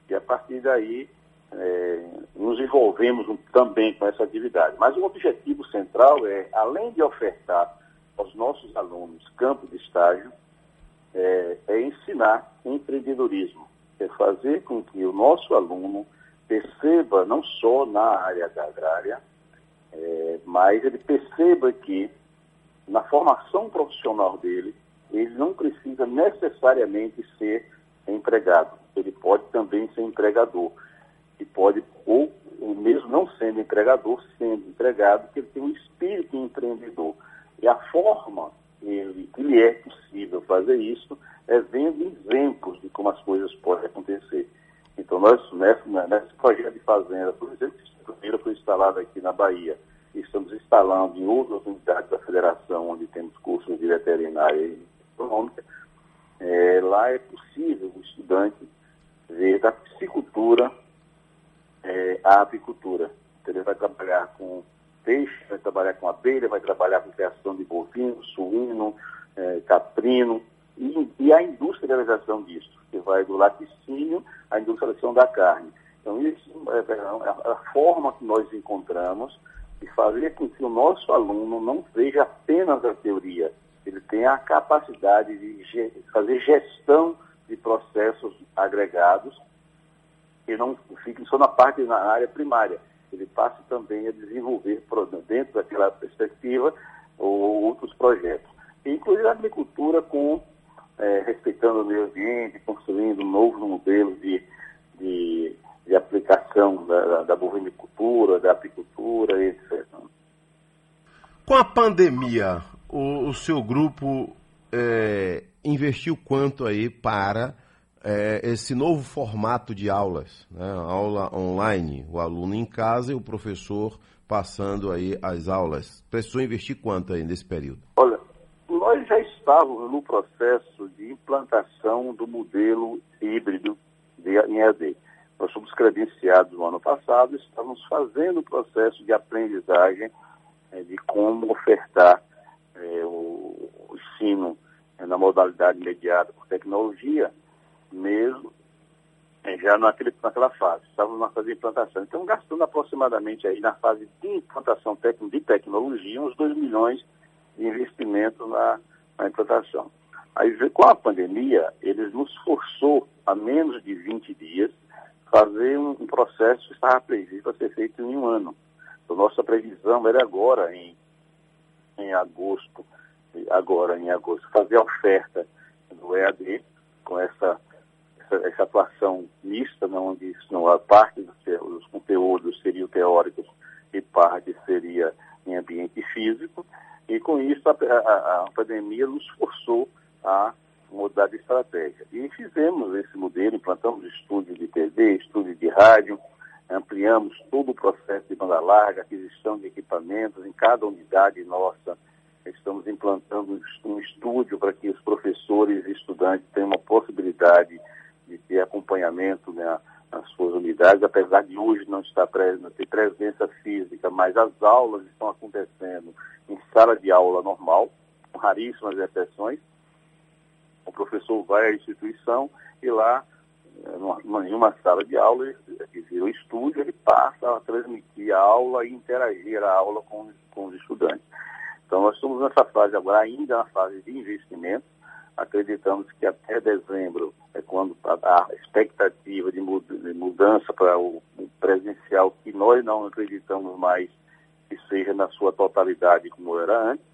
Speaker 13: E a partir daí eh, nos envolvemos um- também com essa atividade. Mas o objetivo central é, além de ofertar aos nossos alunos campo de estágio, é, é ensinar empreendedorismo. É fazer com que o nosso aluno perceba, não só na área agrária, é, mas ele perceba que na formação profissional dele, ele não precisa necessariamente ser empregado. Ele pode também ser empregador. E pode, ou, ou mesmo não sendo empregador, sendo empregado, que ele tem um espírito empreendedor. E a forma ele, que lhe é possível fazer isso é vendo exemplos de como as coisas podem acontecer. Então, nós, nesse, nesse projeto de fazenda, por exemplo, que foi instalado aqui na Bahia, e estamos instalando em outras unidades da federação, onde temos cursos de veterinária e econômica, é, lá é possível o estudante ver da piscicultura é, à apicultura. Então, ele vai trabalhar com peixe, vai trabalhar com abelha, vai trabalhar com criação de bovino, suíno, eh, caprino, e, e, a industrialização disso, que vai do laticínio à industrialização da carne. Então, isso é, é a, a forma que nós encontramos de fazer com que o nosso aluno não veja apenas a teoria, ele tenha a capacidade de ge fazer gestão de processos agregados e não fique só na parte na área primária. Ele passe também a desenvolver dentro daquela perspectiva outros projetos. Inclusive a agricultura com é, respeitando o meio ambiente, construindo novos modelos de, de, de aplicação da, da bovinicultura, da apicultura, etc.
Speaker 3: Com a pandemia, o, o seu grupo é, investiu quanto aí para é, esse novo formato de aulas, né? aula online, o aluno em casa e o professor passando aí as aulas. Precisou investir quanto aí nesse período?
Speaker 13: Olha, nós já estávamos no processo de implantação do modelo híbrido de, em EAD. Nós fomos credenciados no ano passado, estávamos fazendo o processo de aprendizagem é, de como ofertar é, o, o, ensino é, na modalidade mediada por tecnologia, mesmo é, já naquele, naquela fase. Estávamos na fase de implantação. Então, gastando aproximadamente aí na fase de implantação de tecnologia uns 2 milhões de investimento na, na implantação. Aí, com a pandemia, eles nos forçou a menos de 20 dias fazer um, um processo que estava previsto a ser feito em um ano. Então, nossa previsão era agora, em, em agosto, agora em agosto, fazer a oferta do EAD com essa, essa, essa atuação mista, né, onde não, a parte dos, dos conteúdos seriam teóricos e parte seria em ambiente físico, e com isso a, a, a pandemia nos forçou a mudar de estratégia. E fizemos esse modelo, implantamos estúdio de TV, estúdio de rádio, ampliamos todo o processo de banda larga, aquisição de equipamentos em cada unidade nossa. Estamos implantando um estúdio para que os professores e estudantes tenham uma possibilidade de ter acompanhamento né, nas suas unidades, apesar de hoje não estar presente, ter presença física, mas as aulas estão acontecendo em sala de aula normal, com raríssimas exceções. O professor vai à instituição e lá, eh, em uma sala de aula, que vira o estúdio, ele passa a transmitir a aula e interagir a aula com, com os estudantes. Então, nós estamos nessa fase agora, ainda na fase de investimento. Acreditamos que até dezembro é quando a, expectativa de mudança para o presencial, que nós não acreditamos mais que seja na sua totalidade como era antes,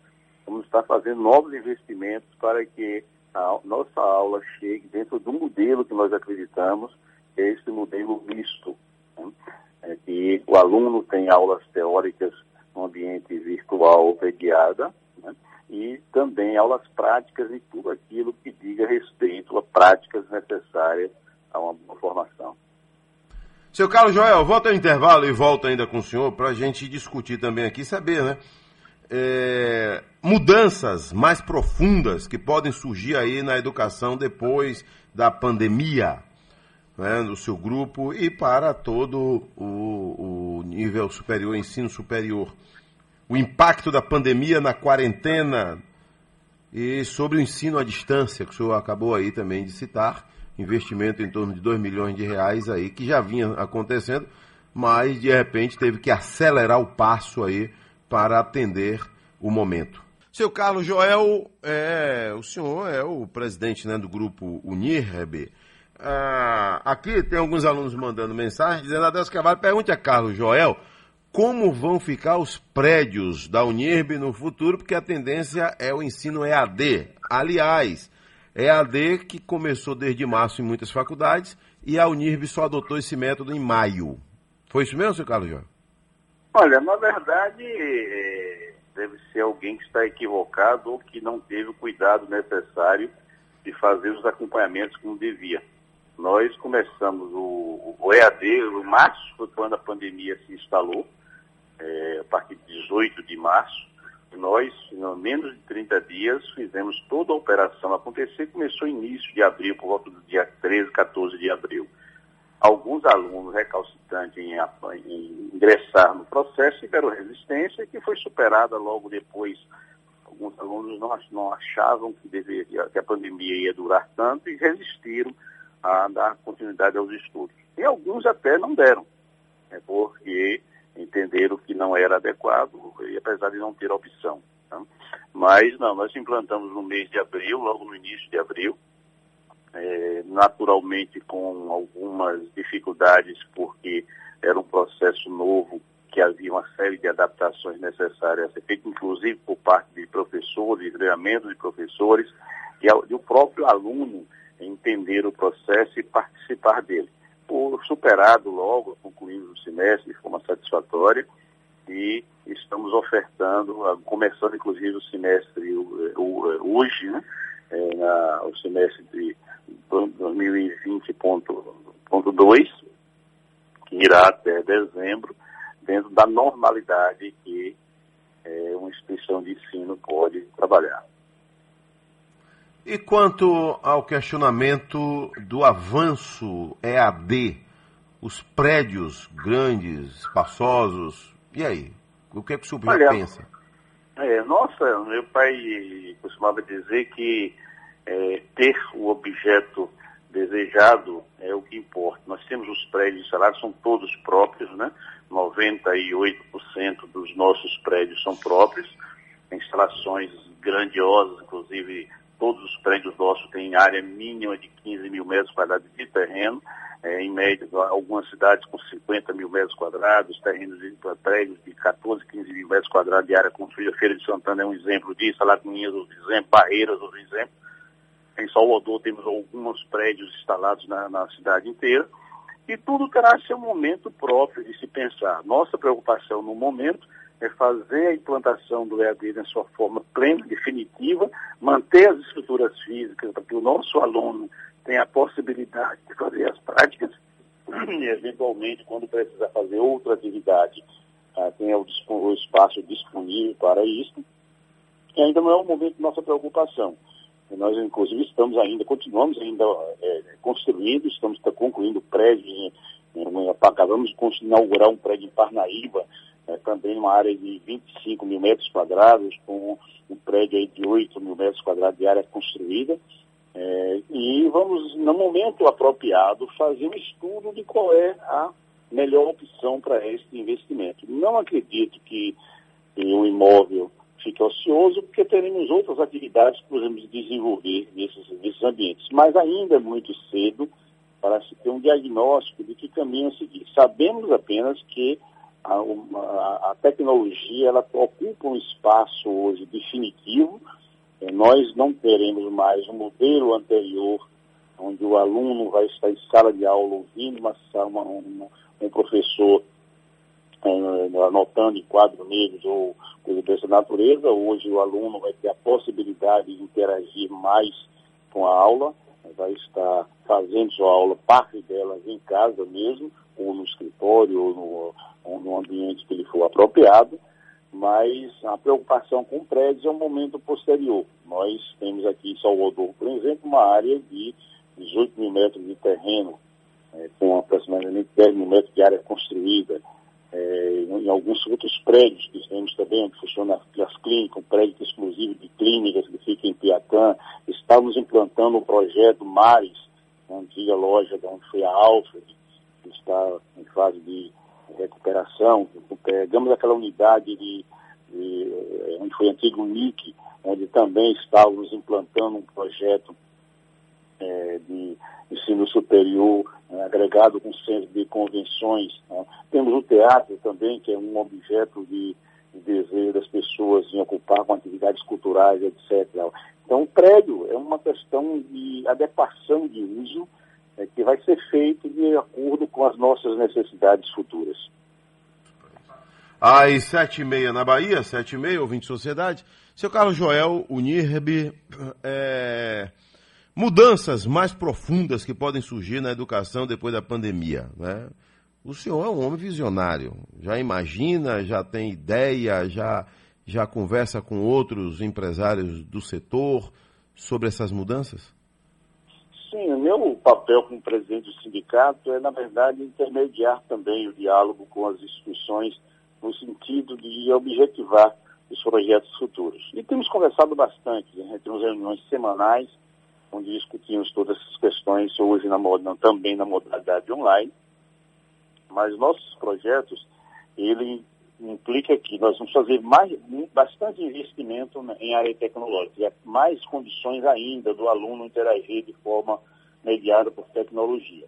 Speaker 13: vamos estar fazendo novos investimentos para que a nossa aula chegue dentro do modelo que nós acreditamos, que é esse modelo misto, né? é que o aluno tem aulas teóricas no ambiente virtual mediada, né? E também aulas práticas e tudo aquilo que diga respeito a práticas necessárias a uma boa formação.
Speaker 3: Seu Carlos Joel, volta ao intervalo e volta ainda com o senhor para a gente discutir também aqui, saber, né? É, mudanças mais profundas que podem surgir aí na educação depois da pandemia, né, no seu grupo e para todo o, o nível superior, ensino superior. O impacto da pandemia na quarentena e sobre o ensino à distância, que o senhor acabou aí também de citar investimento em torno de 2 milhões de reais aí, que já vinha acontecendo, mas de repente teve que acelerar o passo aí para atender o momento. Seu Carlos Joel, é, o senhor é o presidente né, do grupo Unirb. Ah, aqui tem alguns alunos mandando mensagem dizendo, Adelso Carvalho, pergunte a Carlos Joel como vão ficar os prédios da Unirb no futuro, porque a tendência é o ensino EAD. Aliás, é a AD que começou desde março em muitas faculdades e a Unirb só adotou esse método em maio. Foi isso mesmo, seu Carlos João?
Speaker 13: Olha, na verdade, deve ser alguém que está equivocado ou que não teve o cuidado necessário de fazer os acompanhamentos como devia. Nós começamos o, o EAD, o março foi quando a pandemia se instalou, é, a partir de 18 de março, nós, em menos de 30 dias, fizemos toda a operação acontecer. Começou início de abril, por volta do dia 13, 14 de abril. Alguns alunos recalcitrantes em, em ingressar no processo tiveram resistência que foi superada logo depois. Alguns alunos não, não achavam que, deveria, que a pandemia ia durar tanto e resistiram a dar continuidade aos estudos. E alguns até não deram, né, porque entenderam que não era adequado, e apesar de não ter opção. tá? Mas não, nós implantamos no mês de abril, logo no início de abril, é, naturalmente com algumas dificuldades, porque era um processo novo que havia uma série de adaptações necessárias a ser feito, inclusive por parte de professores, treinamento de professores, e, e o próprio aluno entender o processo e participar dele. Superado logo, concluímos o semestre de forma satisfatória, e estamos ofertando, ah, começando inclusive o semestre o- o- hoje, né, é, na- o semestre de 2020.2, que irá até dezembro, dentro da normalidade que é, uma instituição de ensino pode trabalhar.
Speaker 3: E quanto ao questionamento do avanço EAD, os prédios grandes, espaçosos, e aí? O que, é que o senhor
Speaker 13: Olha,
Speaker 3: pensa?
Speaker 13: É, nossa, meu pai costumava dizer que é, ter o objeto desejado é o que importa. Nós temos os prédios instalados, são todos próprios, né? 98% dos nossos prédios são próprios, instalações grandiosas, inclusive todos os prédios nossos têm área mínima de 15 mil metros quadrados de terreno, é, em média, algumas cidades com 50 mil metros quadrados, terrenos de prédios de 14, 15 mil metros quadrados de área construída. Feira de Santana é um exemplo disso, Alagoinhas outro exemplo, Barreiras outro exemplo. Em Salvador temos alguns prédios instalados na, na cidade inteira. E tudo terá seu momento próprio de se pensar. Nossa preocupação no momento é fazer a implantação do EAD na sua forma plena, definitiva, manter as estruturas físicas para que o nosso aluno tenha a possibilidade de fazer as práticas e, eventualmente, quando precisar fazer outra atividade, ah, tenha o, espaço disponível para isso. E ainda não é o momento de nossa preocupação. Nós, inclusive, estamos ainda, continuamos ainda eh, construindo, estamos concluindo prédios, em, em, acabamos de inaugurar um prédio em Parnaíba, eh, também uma área de 25 mil metros quadrados, com um prédio de 8 mil metros quadrados de área construída. Eh, e vamos, no momento apropriado, fazer um estudo de qual é a melhor opção para este investimento. Não acredito que o imóvel fique ocioso, porque teremos outras atividades que podemos desenvolver nesses, nesses ambientes. Mas ainda é muito cedo para se ter um diagnóstico de que caminho seguir. Sabemos apenas que a, a tecnologia ela ocupa um espaço hoje definitivo. Eh, Nós não teremos mais um modelo anterior, onde o aluno vai estar em sala de aula ouvindo uma, uma, uma- um professor eh, anotando em quadro negros ou coisa dessa natureza. Hoje o aluno vai ter a possibilidade de interagir mais com a aula, vai estar fazendo sua aula, parte delas em casa mesmo, ou no escritório, ou no, ou no ambiente que ele for apropriado, mas a preocupação com prédios é um momento posterior. Nós temos aqui em Salvador, por exemplo, uma área de 18 mil metros de terreno, eh, com aproximadamente 10 mil metros de área construída, é, em alguns outros prédios que temos também, onde funcionam as clínicas, um prédio exclusivo de clínicas que fica em Piatã. Estávamos implantando um projeto Mares, uma antiga loja de onde foi a Alfred, que está em fase de recuperação. Pegamos aquela unidade de, de eh, onde foi antigo NIC, onde também estávamos implantando um projeto eh, de ensino superior né, agregado com centro de convenções. né. Temos o teatro também, que é um objeto de, de desejo das pessoas em ocupar com atividades culturais, etc. Então, o prédio é uma questão de adequação de uso eh, que vai ser feito de acordo com as nossas necessidades futuras.
Speaker 3: Às sete e meia na Bahia, sete e meia, ouvinte de sociedade. Seu Carlos Joel, Unirb, é, mudanças mais profundas que podem surgir na educação depois da pandemia. Né? O senhor é um homem visionário, já imagina, já tem ideia, já, já conversa com outros empresários do setor sobre essas mudanças?
Speaker 13: Sim, o meu papel como presidente do sindicato é, na verdade, intermediar também o diálogo com as instituições no sentido de objetivar os projetos futuros. E temos conversado bastante, né? temos reuniões semanais, onde discutimos todas essas questões, hoje na, também na modalidade online, mas nossos projetos, ele implica que nós vamos fazer mais, bastante investimento em área tecnológica, mais condições ainda do aluno interagir de forma mediada por tecnologia.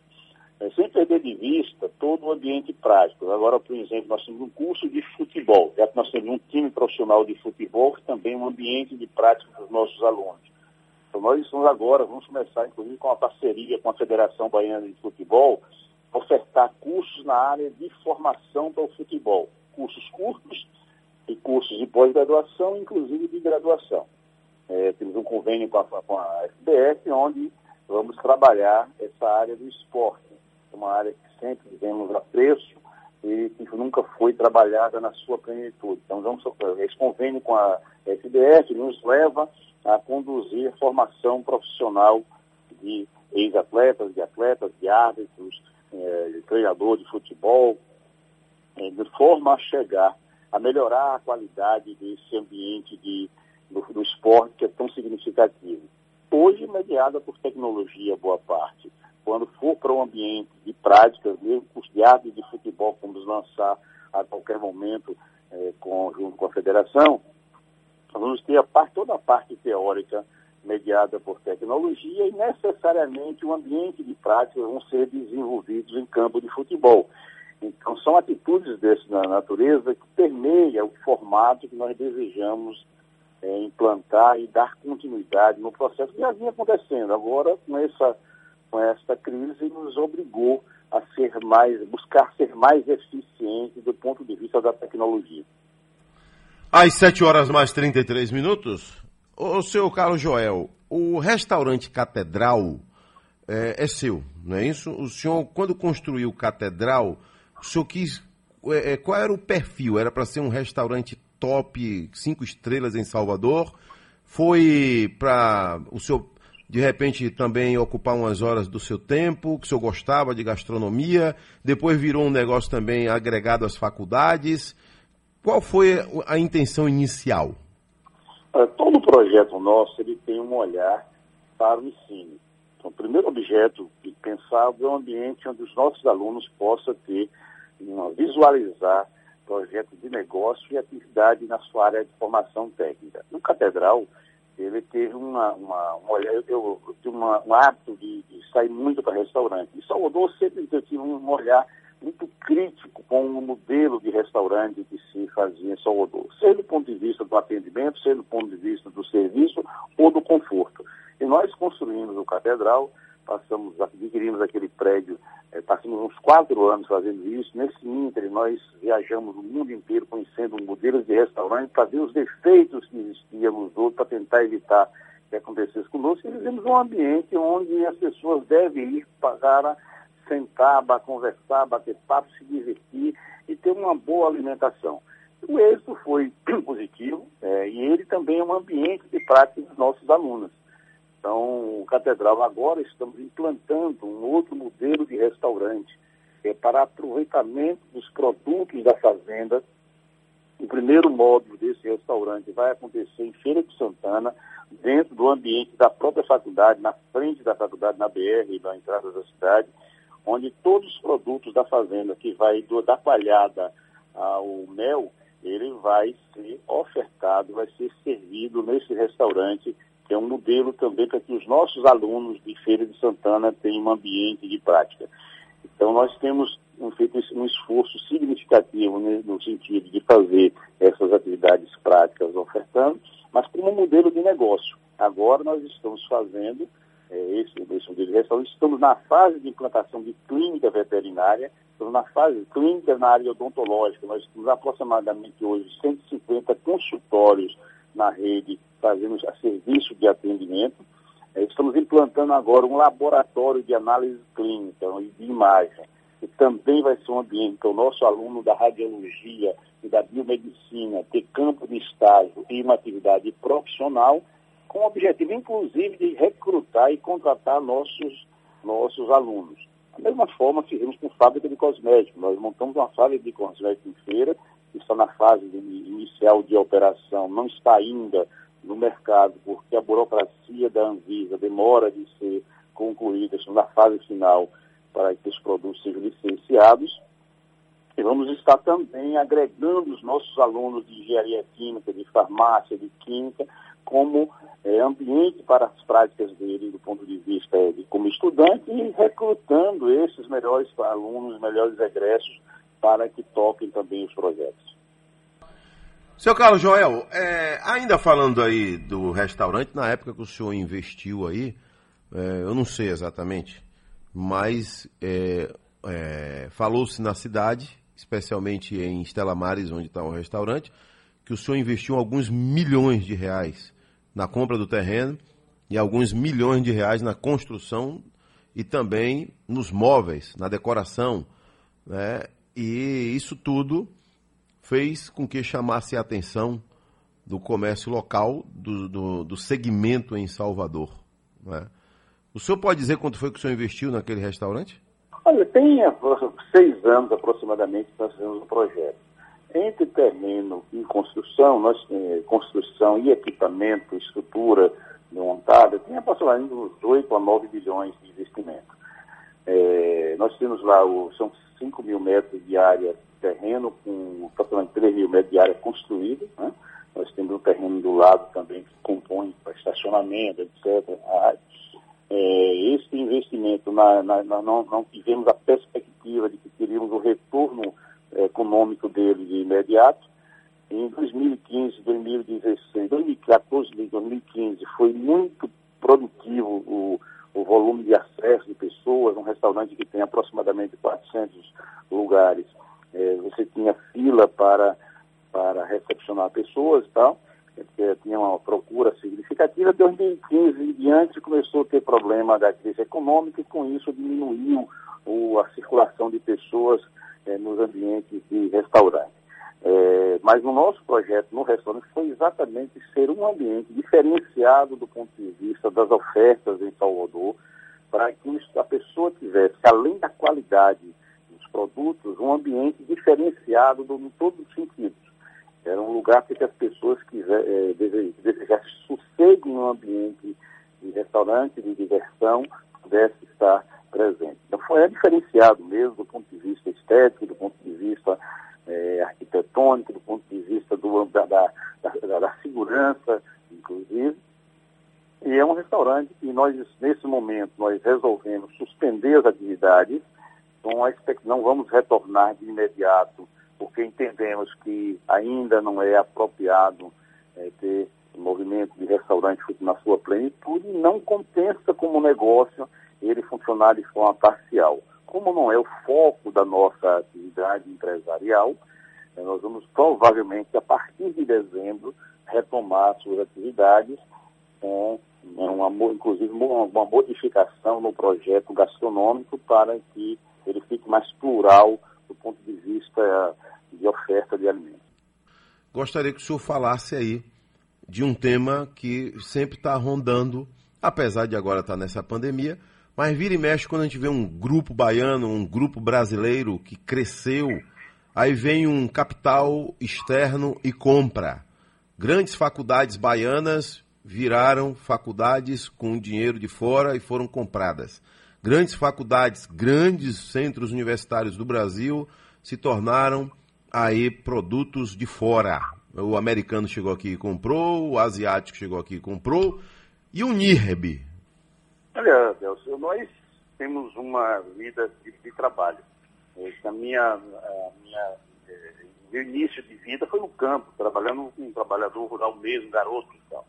Speaker 13: É, sem perder de vista todo o ambiente prático. Agora, por exemplo, nós temos um curso de futebol, já que nós temos um time profissional de futebol, que também é um ambiente de prática dos nossos alunos. Então, nós estamos agora, vamos começar, inclusive, com a parceria com a Federação Baiana de Futebol, ofertar cursos na área de formação para o futebol. Cursos curtos e cursos de pós-graduação, inclusive de graduação. É, temos um convênio com a, com a onde vamos trabalhar essa área do esporte, uma área que sempre vemos apreço e que nunca foi trabalhada na sua plenitude. Então, vamos, esse convênio com a FBF nos leva a conduzir formação profissional de ex-atletas, de atletas, de árbitros, é, de treinador de futebol, é, de forma a chegar a melhorar a qualidade desse ambiente de, do, do esporte que é tão significativo. Hoje, mediada por tecnologia, boa parte. Quando for para um ambiente de práticas, mesmo os de futebol, vamos lançar a qualquer momento é, com, junto com a federação, vamos ter a parte, toda a parte teórica mediada por tecnologia e necessariamente o um ambiente de prática vão ser desenvolvidos em campo de futebol. Então, são atitudes dessa natureza que permeia o formato que nós desejamos é, implantar e dar continuidade no processo que já vinha acontecendo. Agora, com essa, com essa crise, nos obrigou a ser mais, buscar ser mais eficiente do ponto de vista da tecnologia.
Speaker 3: Às 7 horas mais 33 minutos, o seu Carlos Joel, o restaurante Catedral é, é, seu, não é isso? O senhor, quando construiu Catedral, o senhor quis. É, é qual era o perfil? Era para ser um restaurante top, cinco estrelas em Salvador? Foi para o senhor, de repente, também ocupar umas horas do seu tempo, que o senhor gostava de gastronomia, depois virou um negócio também agregado às faculdades? Qual foi a intenção inicial?
Speaker 13: É, todo projeto nosso ele tem um olhar para o ensino. Então, o primeiro objeto pensado é um ambiente onde os nossos alunos possam ter, uma, visualizar projetos de negócio e atividade na sua área de formação técnica. No Catedral, ele teve uma, uma, um olhar, eu, eu, eu uma, um hábito de, de sair muito para restaurante. Em Salvador sempre eu tive um olhar muito crítico com o modelo de restaurante que se fazia em Salvador, seja do ponto de vista do atendimento, seja do ponto de vista do serviço ou do conforto. E nós construímos o Catedral, passamos, adquirimos aquele prédio, eh, passamos uns quatro anos fazendo isso. Nesse ínter, nós viajamos o mundo inteiro conhecendo modelos de restaurante para ver os defeitos que existiam nos outros, para tentar evitar que acontecesse conosco. E vivemos um ambiente onde as pessoas devem ir para sentar, conversar, bater papo, se divertir e ter uma boa alimentação. O êxito foi positivo é, e ele também é um ambiente de prática dos nossos alunos. Então, o Catedral agora estamos implantando um outro modelo de restaurante é, para aproveitamento dos produtos da fazenda. O primeiro módulo desse restaurante vai acontecer em Feira de Santana, dentro do ambiente da própria faculdade, na frente da faculdade, na BR, na entrada da cidade onde todos os produtos da fazenda, que vai do, da palhada ao mel, ele vai ser ofertado, vai ser servido nesse restaurante, é um modelo também para que os nossos alunos de Feira de Santana tenham um ambiente de prática. Então, nós temos feito um esforço significativo né, no sentido de fazer essas atividades práticas ofertando, mas como modelo de negócio. Agora nós estamos fazendo é, esse, esse modelo de restaurante. Estamos na fase de implantação de clínica veterinária, estamos na fase clínica na área odontológica. Nós temos aproximadamente hoje 150 consultórios na rede fazendo a serviço de atendimento. É, estamos implantando agora um laboratório de análise clínica e de imagem, que também vai ser um ambiente para o nosso aluno da radiologia e da biomedicina ter campo de estágio e uma atividade profissional com o objetivo, inclusive, de recrutar e contratar nossos nossos alunos. Da mesma forma, fizemos com fábrica de cosméticos. Nós montamos uma fábrica de cosméticos em feira, que está na fase de, inicial de operação, não está ainda no mercado, porque a burocracia da Anvisa demora de ser concluída, estamos na fase final para que os produtos sejam licenciados. E vamos estar também agregando os nossos alunos de engenharia química, de farmácia, de química, como é, ambiente para as práticas dele do ponto de vista é, de como estudante e recrutando esses melhores alunos, melhores egressos para que toquem também os projetos.
Speaker 3: Seu Carlos Joel, é, ainda falando aí do restaurante, na época que o senhor investiu aí, é, eu não sei exatamente, mas é, é falou-se na cidade, especialmente em Estela Mares, onde está o restaurante, que o senhor investiu alguns milhões de reais na compra do terreno e alguns milhões de reais na construção e também nos móveis, na decoração. Né? E isso tudo fez com que chamasse a atenção do comércio local, do, do, do segmento em Salvador. Né? O senhor pode dizer quanto foi que o senhor investiu naquele restaurante?
Speaker 13: Olha, tem seis anos aproximadamente que nós fizemos o projeto. Entre terreno e construção, nós eh, construção e equipamento, estrutura montada, tem aproximadamente uns 8 a 9 bilhões de investimento. É, nós temos lá, o, são 5 mil metros de área terreno, com aproximadamente 3 mil metros de área construída. Né? Nós temos um terreno do lado também que compõe para estacionamento, etc. É, esse investimento, na, na, na, não, não tivemos a perspectiva de que teríamos o retorno econômico dele de imediato. Em 2015, 2016, 2014 e 2015 foi muito produtivo o, o volume de acesso de pessoas, um restaurante que tem aproximadamente 400 lugares. É, você tinha fila para, para recepcionar pessoas e tal, porque tinha uma procura significativa. 2015 em diante começou a ter problema da crise econômica e com isso diminuiu o, a circulação de pessoas é, nos ambientes de restaurante. É, mas o nosso projeto no restaurante foi exatamente ser um ambiente diferenciado do ponto de vista das ofertas em Salvador, para que a pessoa tivesse, além da qualidade produtos, um ambiente diferenciado do, em todos os sentidos. Era um lugar para que as pessoas quiser, é, desejassem sossego em um ambiente de restaurante, de diversão, pudesse estar presente. Então, foi é diferenciado mesmo do ponto de vista estético, do ponto de vista é, arquitetônico, do ponto de vista do, da, da, da, da, segurança, inclusive. E é um restaurante que nós, nesse momento, nós resolvemos suspender as atividades, com a não vamos retornar de imediato, porque entendemos que ainda não é apropriado é, ter movimento de restaurante na sua plenitude e não compensa como negócio ele funcionar de forma parcial. Como não é o foco da nossa atividade empresarial, eh, nós vamos provavelmente, a partir de dezembro, retomar suas atividades com uma, inclusive uma modificação no projeto gastronômico para que ele fique mais plural do ponto de vista de oferta de alimentos.
Speaker 3: Gostaria que o senhor falasse aí de um tema que sempre está rondando, apesar de agora estar tá nessa pandemia, mas vira e mexe quando a gente vê um grupo baiano, um grupo brasileiro que cresceu, aí vem um capital externo e compra. Grandes faculdades baianas viraram faculdades com dinheiro de fora e foram compradas. Grandes faculdades, grandes centros universitários do Brasil se tornaram aí produtos de fora. O americano chegou aqui e comprou, o asiático chegou aqui e comprou, e o NIRB,
Speaker 13: Olha, Delcio, nós temos uma vida de, de trabalho. A minha, minha, eh, meu início de vida foi no campo, trabalhando com um trabalhador rural mesmo, garoto e tal.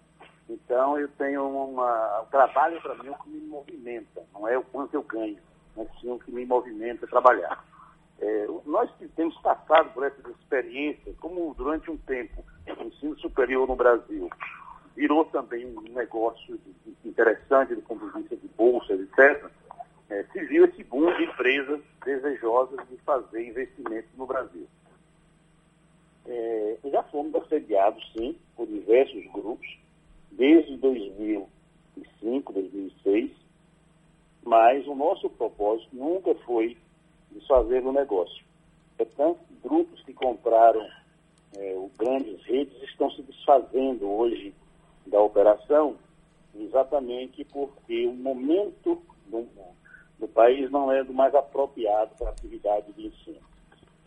Speaker 13: Então eu tenho uma. O trabalho para mim é o que me movimenta, não é o quanto eu ganho, mas sim o que me movimenta trabalhar. É, nós temos passado por essas experiências, como durante um tempo, o ensino superior no Brasil virou também um negócio interessante do ponto de vista de bolsas, etc., é, se viu esse boom de empresas desejosas de fazer investimentos no Brasil. É, já fomos assediados, sim, por diversos grupos, desde 2005, 2006, mas o nosso propósito nunca foi desfazer o negócio. Portanto, grupos que compraram é, o grandes redes estão se desfazendo hoje da operação, exatamente porque o momento do, do país não é do mais apropriado para a atividade de ensino.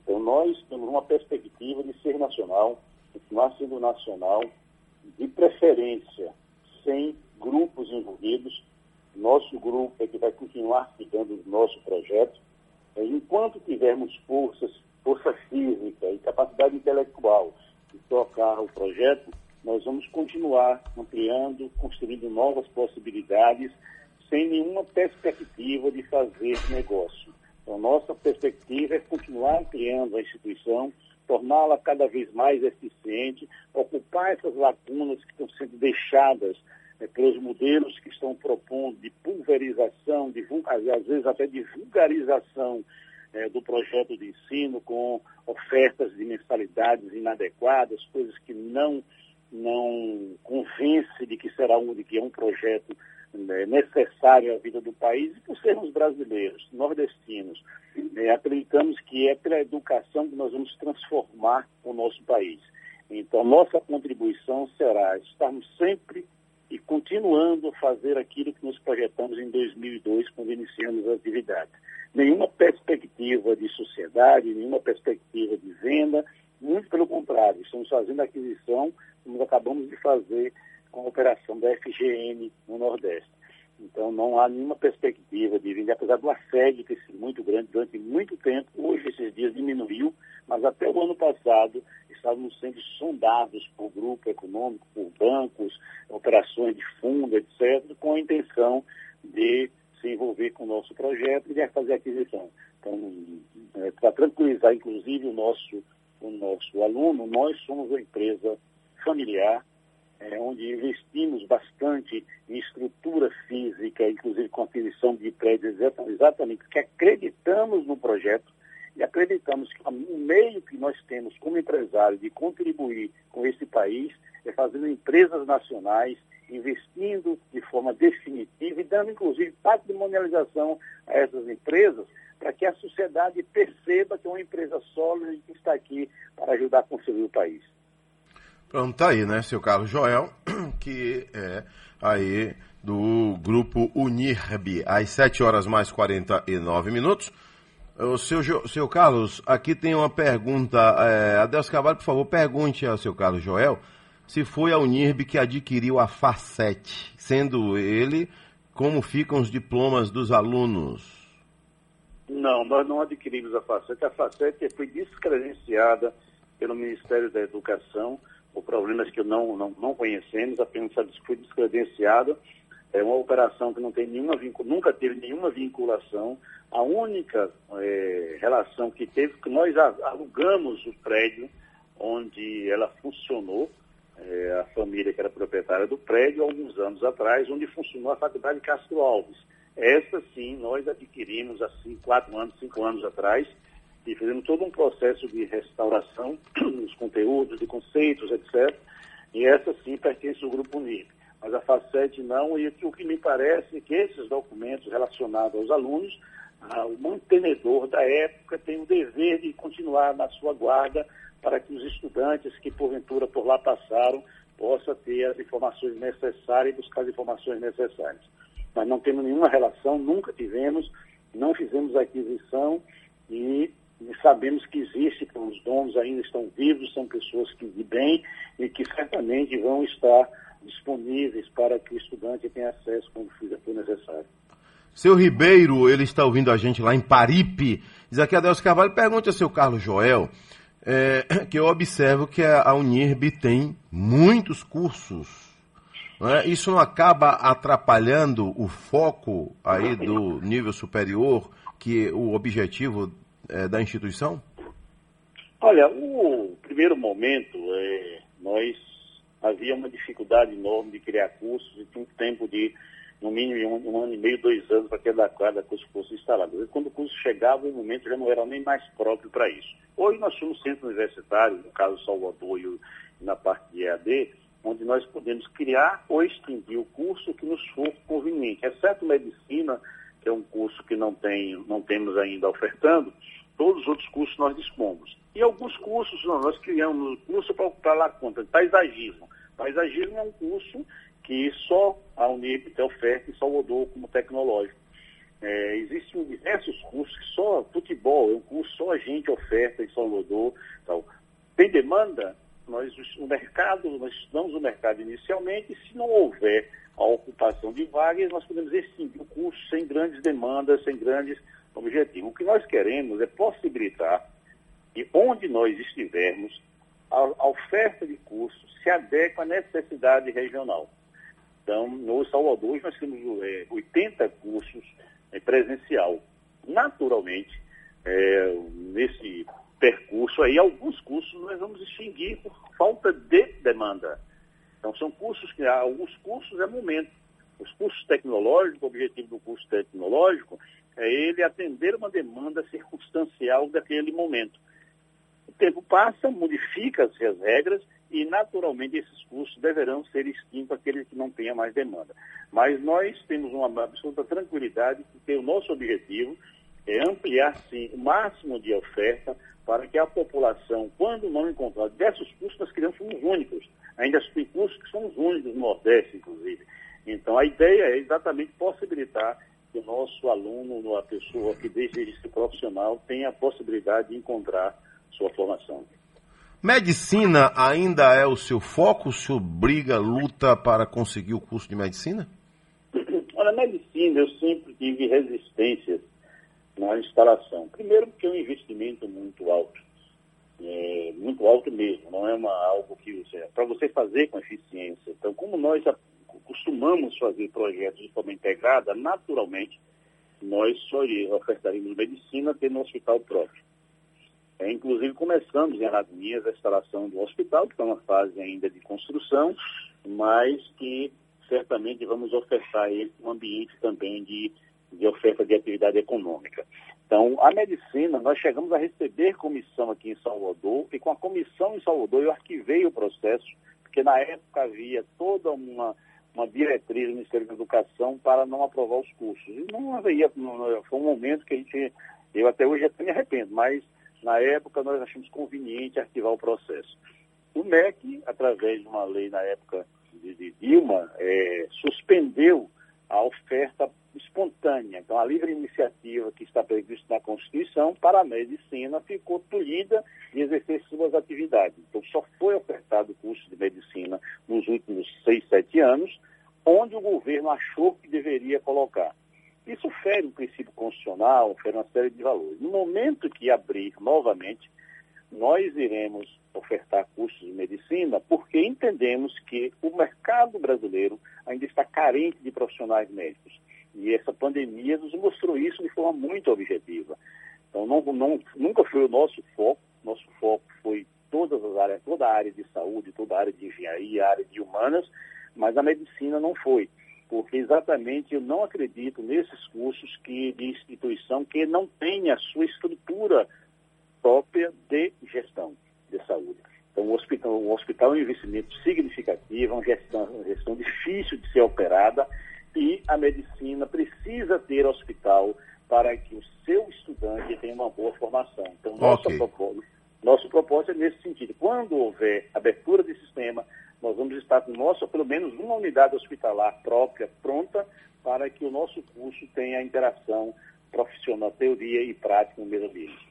Speaker 13: Então, nós temos uma perspectiva de ser nacional, continuar sendo nacional, de preferência, sem grupos envolvidos. Nosso grupo é que vai continuar cuidando do nosso projeto. É, enquanto tivermos forças, força física e capacidade intelectual de tocar o projeto, nós vamos continuar ampliando, construindo novas possibilidades, sem nenhuma perspectiva de fazer negócio. Então, nossa perspectiva é continuar ampliando a instituição, torná-la cada vez mais eficiente, ocupar essas lacunas que estão sendo deixadas né, pelos modelos que estão propondo de pulverização, de, às vezes até de vulgarização é, do projeto de ensino, com ofertas de mensalidades inadequadas, coisas que não, não convence de que será um, de que é um projeto né, necessário à vida do país, e por sermos brasileiros, nordestinos, né, acreditamos que é pela educação que nós vamos transformar o nosso país. Então, nossa contribuição será estarmos sempre e continuando a fazer aquilo que nos projetamos em 2002, quando iniciamos as atividades. Nenhuma perspectiva de sociedade, nenhuma perspectiva de venda, muito pelo contrário, estamos fazendo aquisição, como acabamos de fazer com a operação da FGN no Nordeste. Então não há nenhuma perspectiva de vender, apesar do assédio ter sido muito grande durante muito tempo, hoje esses dias diminuiu, mas até o ano passado estávamos sendo sondados por grupo econômico, por bancos, operações de fundo, etc., com a intenção de se envolver com o nosso projeto e de fazer aquisição. Então, é, para tranquilizar, inclusive, o nosso, o nosso aluno, nós somos uma empresa familiar, é, onde investimos bastante em estrutura física, inclusive com aquisição de prédios, exatamente porque acreditamos no projeto e acreditamos que o meio que nós temos como empresário de contribuir com esse país é fazendo empresas nacionais, investindo de forma definitiva e dando, inclusive, patrimonialização a essas empresas para que a sociedade perceba que é uma empresa sólida e que está aqui para ajudar a construir o país.
Speaker 3: Pronto, tá aí, né, seu Carlos Joel, que é aí do grupo Unirb, às 7 horas mais 49 minutos. O seu, seu Carlos, aqui tem uma pergunta. É, Adelso Cavalho, por favor, pergunte ao seu Carlos Joel se foi a Unirb que adquiriu a FACET, sendo ele como ficam os diplomas dos alunos.
Speaker 13: Não, nós não adquirimos a FACET. A FACET foi descredenciada pelo Ministério da Educação por problemas que não, não, não conhecemos, apenas foi descredenciada. É uma operação que não tem nenhuma nunca teve nenhuma vinculação. A única é, relação que teve, que nós alugamos o prédio onde ela funcionou, é, a família que era proprietária do prédio, alguns anos atrás, onde funcionou a Faculdade Castro Alves. Essa sim, nós adquirimos assim, quatro anos, cinco anos atrás, e fizemos todo um processo de restauração dos conteúdos, de conceitos, etc. E essa sim pertence ao Grupo UNIP. Mas a FACET não, e o que me parece é que esses documentos relacionados aos alunos, ah, o mantenedor da época tem o dever de continuar na sua guarda para que os estudantes que porventura por lá passaram possam ter as informações necessárias e buscar as informações necessárias. Mas não temos nenhuma relação, nunca tivemos, não fizemos aquisição e e sabemos que existe, que os donos ainda estão vivos, são pessoas que de bem e que certamente vão estar disponíveis para que o estudante tenha acesso quando for necessário.
Speaker 3: Seu Ribeiro, ele está ouvindo a gente lá em Paripe. Diz aqui Adelso Carvalho, pergunte ao seu Carlos Joel, é, que eu observo que a Unirb tem muitos cursos. É? Isso não acaba atrapalhando o foco aí do nível superior, que o objetivo é, da instituição?
Speaker 13: Olha, o primeiro momento, é, nós havia uma dificuldade enorme de criar cursos e tinha um tempo de, no mínimo, um, um ano e meio, dois anos para que cada curso fosse instalado. Quando o curso chegava, o momento já não era nem mais próprio para isso. Hoje nós somos centro universitário, no caso Salvador e na parte de EAD, onde nós podemos criar ou extinguir o curso que nos for conveniente, exceto medicina, é um curso que não, tem, não temos ainda ofertando, todos os outros cursos nós dispomos. E alguns cursos, nós criamos curso para lá conta, paisagismo. Paisagismo é um curso que só a Unip tem oferta e Salvador como tecnológico. É, existem diversos cursos que só futebol, é um curso só a gente oferta em Salvador. Tal. Tem demanda? Nós, o mercado, nós estudamos o mercado inicialmente e se não houver a ocupação de vagas, nós podemos extinguir o curso sem grandes demandas, sem grandes objetivos. O que nós queremos é possibilitar que onde nós estivermos, a, a oferta de curso se adeque à necessidade regional. Então, no Salvador, nós temos é, 80 cursos é, presencial. Naturalmente, é, nesse percurso aí, alguns cursos nós vamos extinguir por falta de demanda. Então, são cursos que, alguns cursos é momento. Os cursos tecnológicos, o objetivo do curso tecnológico é ele atender uma demanda circunstancial daquele momento. O tempo passa, modifica-se as regras e, naturalmente, esses cursos deverão ser extintos aqueles que não tenham mais demanda. Mas nós temos uma absoluta tranquilidade porque o nosso objetivo é ampliar, sim, o máximo de oferta para que a população, quando não encontrar diversos cursos, nós criamos os únicos. Ainda tem cursos que são os únicos no Nordeste, inclusive. Então, a ideia é exatamente possibilitar que o nosso aluno, a pessoa que deseja ser profissional, tenha a possibilidade de encontrar sua formação.
Speaker 3: Medicina ainda é o seu foco? O senhor briga, luta para conseguir o curso de medicina?
Speaker 13: Olha, medicina eu sempre tive resistências na instalação. Primeiro porque é um investimento muito alto. É, muito alto mesmo, não é uma, algo que você. para você fazer com eficiência. Então, como nós costumamos fazer projetos de forma integrada, naturalmente, nós só ofertaríamos medicina tendo um hospital próprio. É, inclusive, começamos em Alagoinhas a instalação do hospital, que está uma fase ainda de construção, mas que certamente vamos ofertar ele um ambiente também de, de oferta de atividade econômica. Então, a medicina, nós chegamos a receber comissão aqui em Salvador, e com a comissão em Salvador eu arquivei o processo, porque na época havia toda uma, uma diretriz do Ministério da Educação para não aprovar os cursos. E não havia, foi um momento que a gente, eu até hoje até me arrependo, mas na época, nós achamos conveniente arquivar o processo. O MEC, através de uma lei na época de, de Dilma, é, suspendeu a oferta espontânea. Então, a livre iniciativa que está prevista na Constituição para a medicina ficou tolhida de exercer suas atividades. Então, só foi ofertado o curso de medicina nos últimos seis, sete anos, onde o governo achou que deveria colocar. Isso fere um princípio constitucional, fere uma série de valores. No momento que abrir novamente, nós iremos ofertar cursos de medicina porque entendemos que o mercado brasileiro ainda está carente de profissionais médicos. E essa pandemia nos mostrou isso de forma muito objetiva. Então, não, não, nunca foi o nosso foco. Nosso foco foi todas as áreas, toda a área de saúde, toda a área de engenharia, área de humanas, mas a medicina não foi porque exatamente eu não acredito nesses cursos que, de instituição que não tem a sua estrutura própria de gestão de saúde. Então, o hospital, o hospital é um investimento significativo, é uma gestão, uma gestão difícil de ser operada e a medicina precisa ter hospital para que o seu estudante tenha uma boa formação. Então, nosso, okay. propósito, nosso propósito é nesse sentido. Quando houver abertura de sistema, nós vamos estar com nosso, pelo menos uma unidade hospitalar própria pronta para que o nosso curso tenha interação profissional, teoria e prática no mesmo ambiente.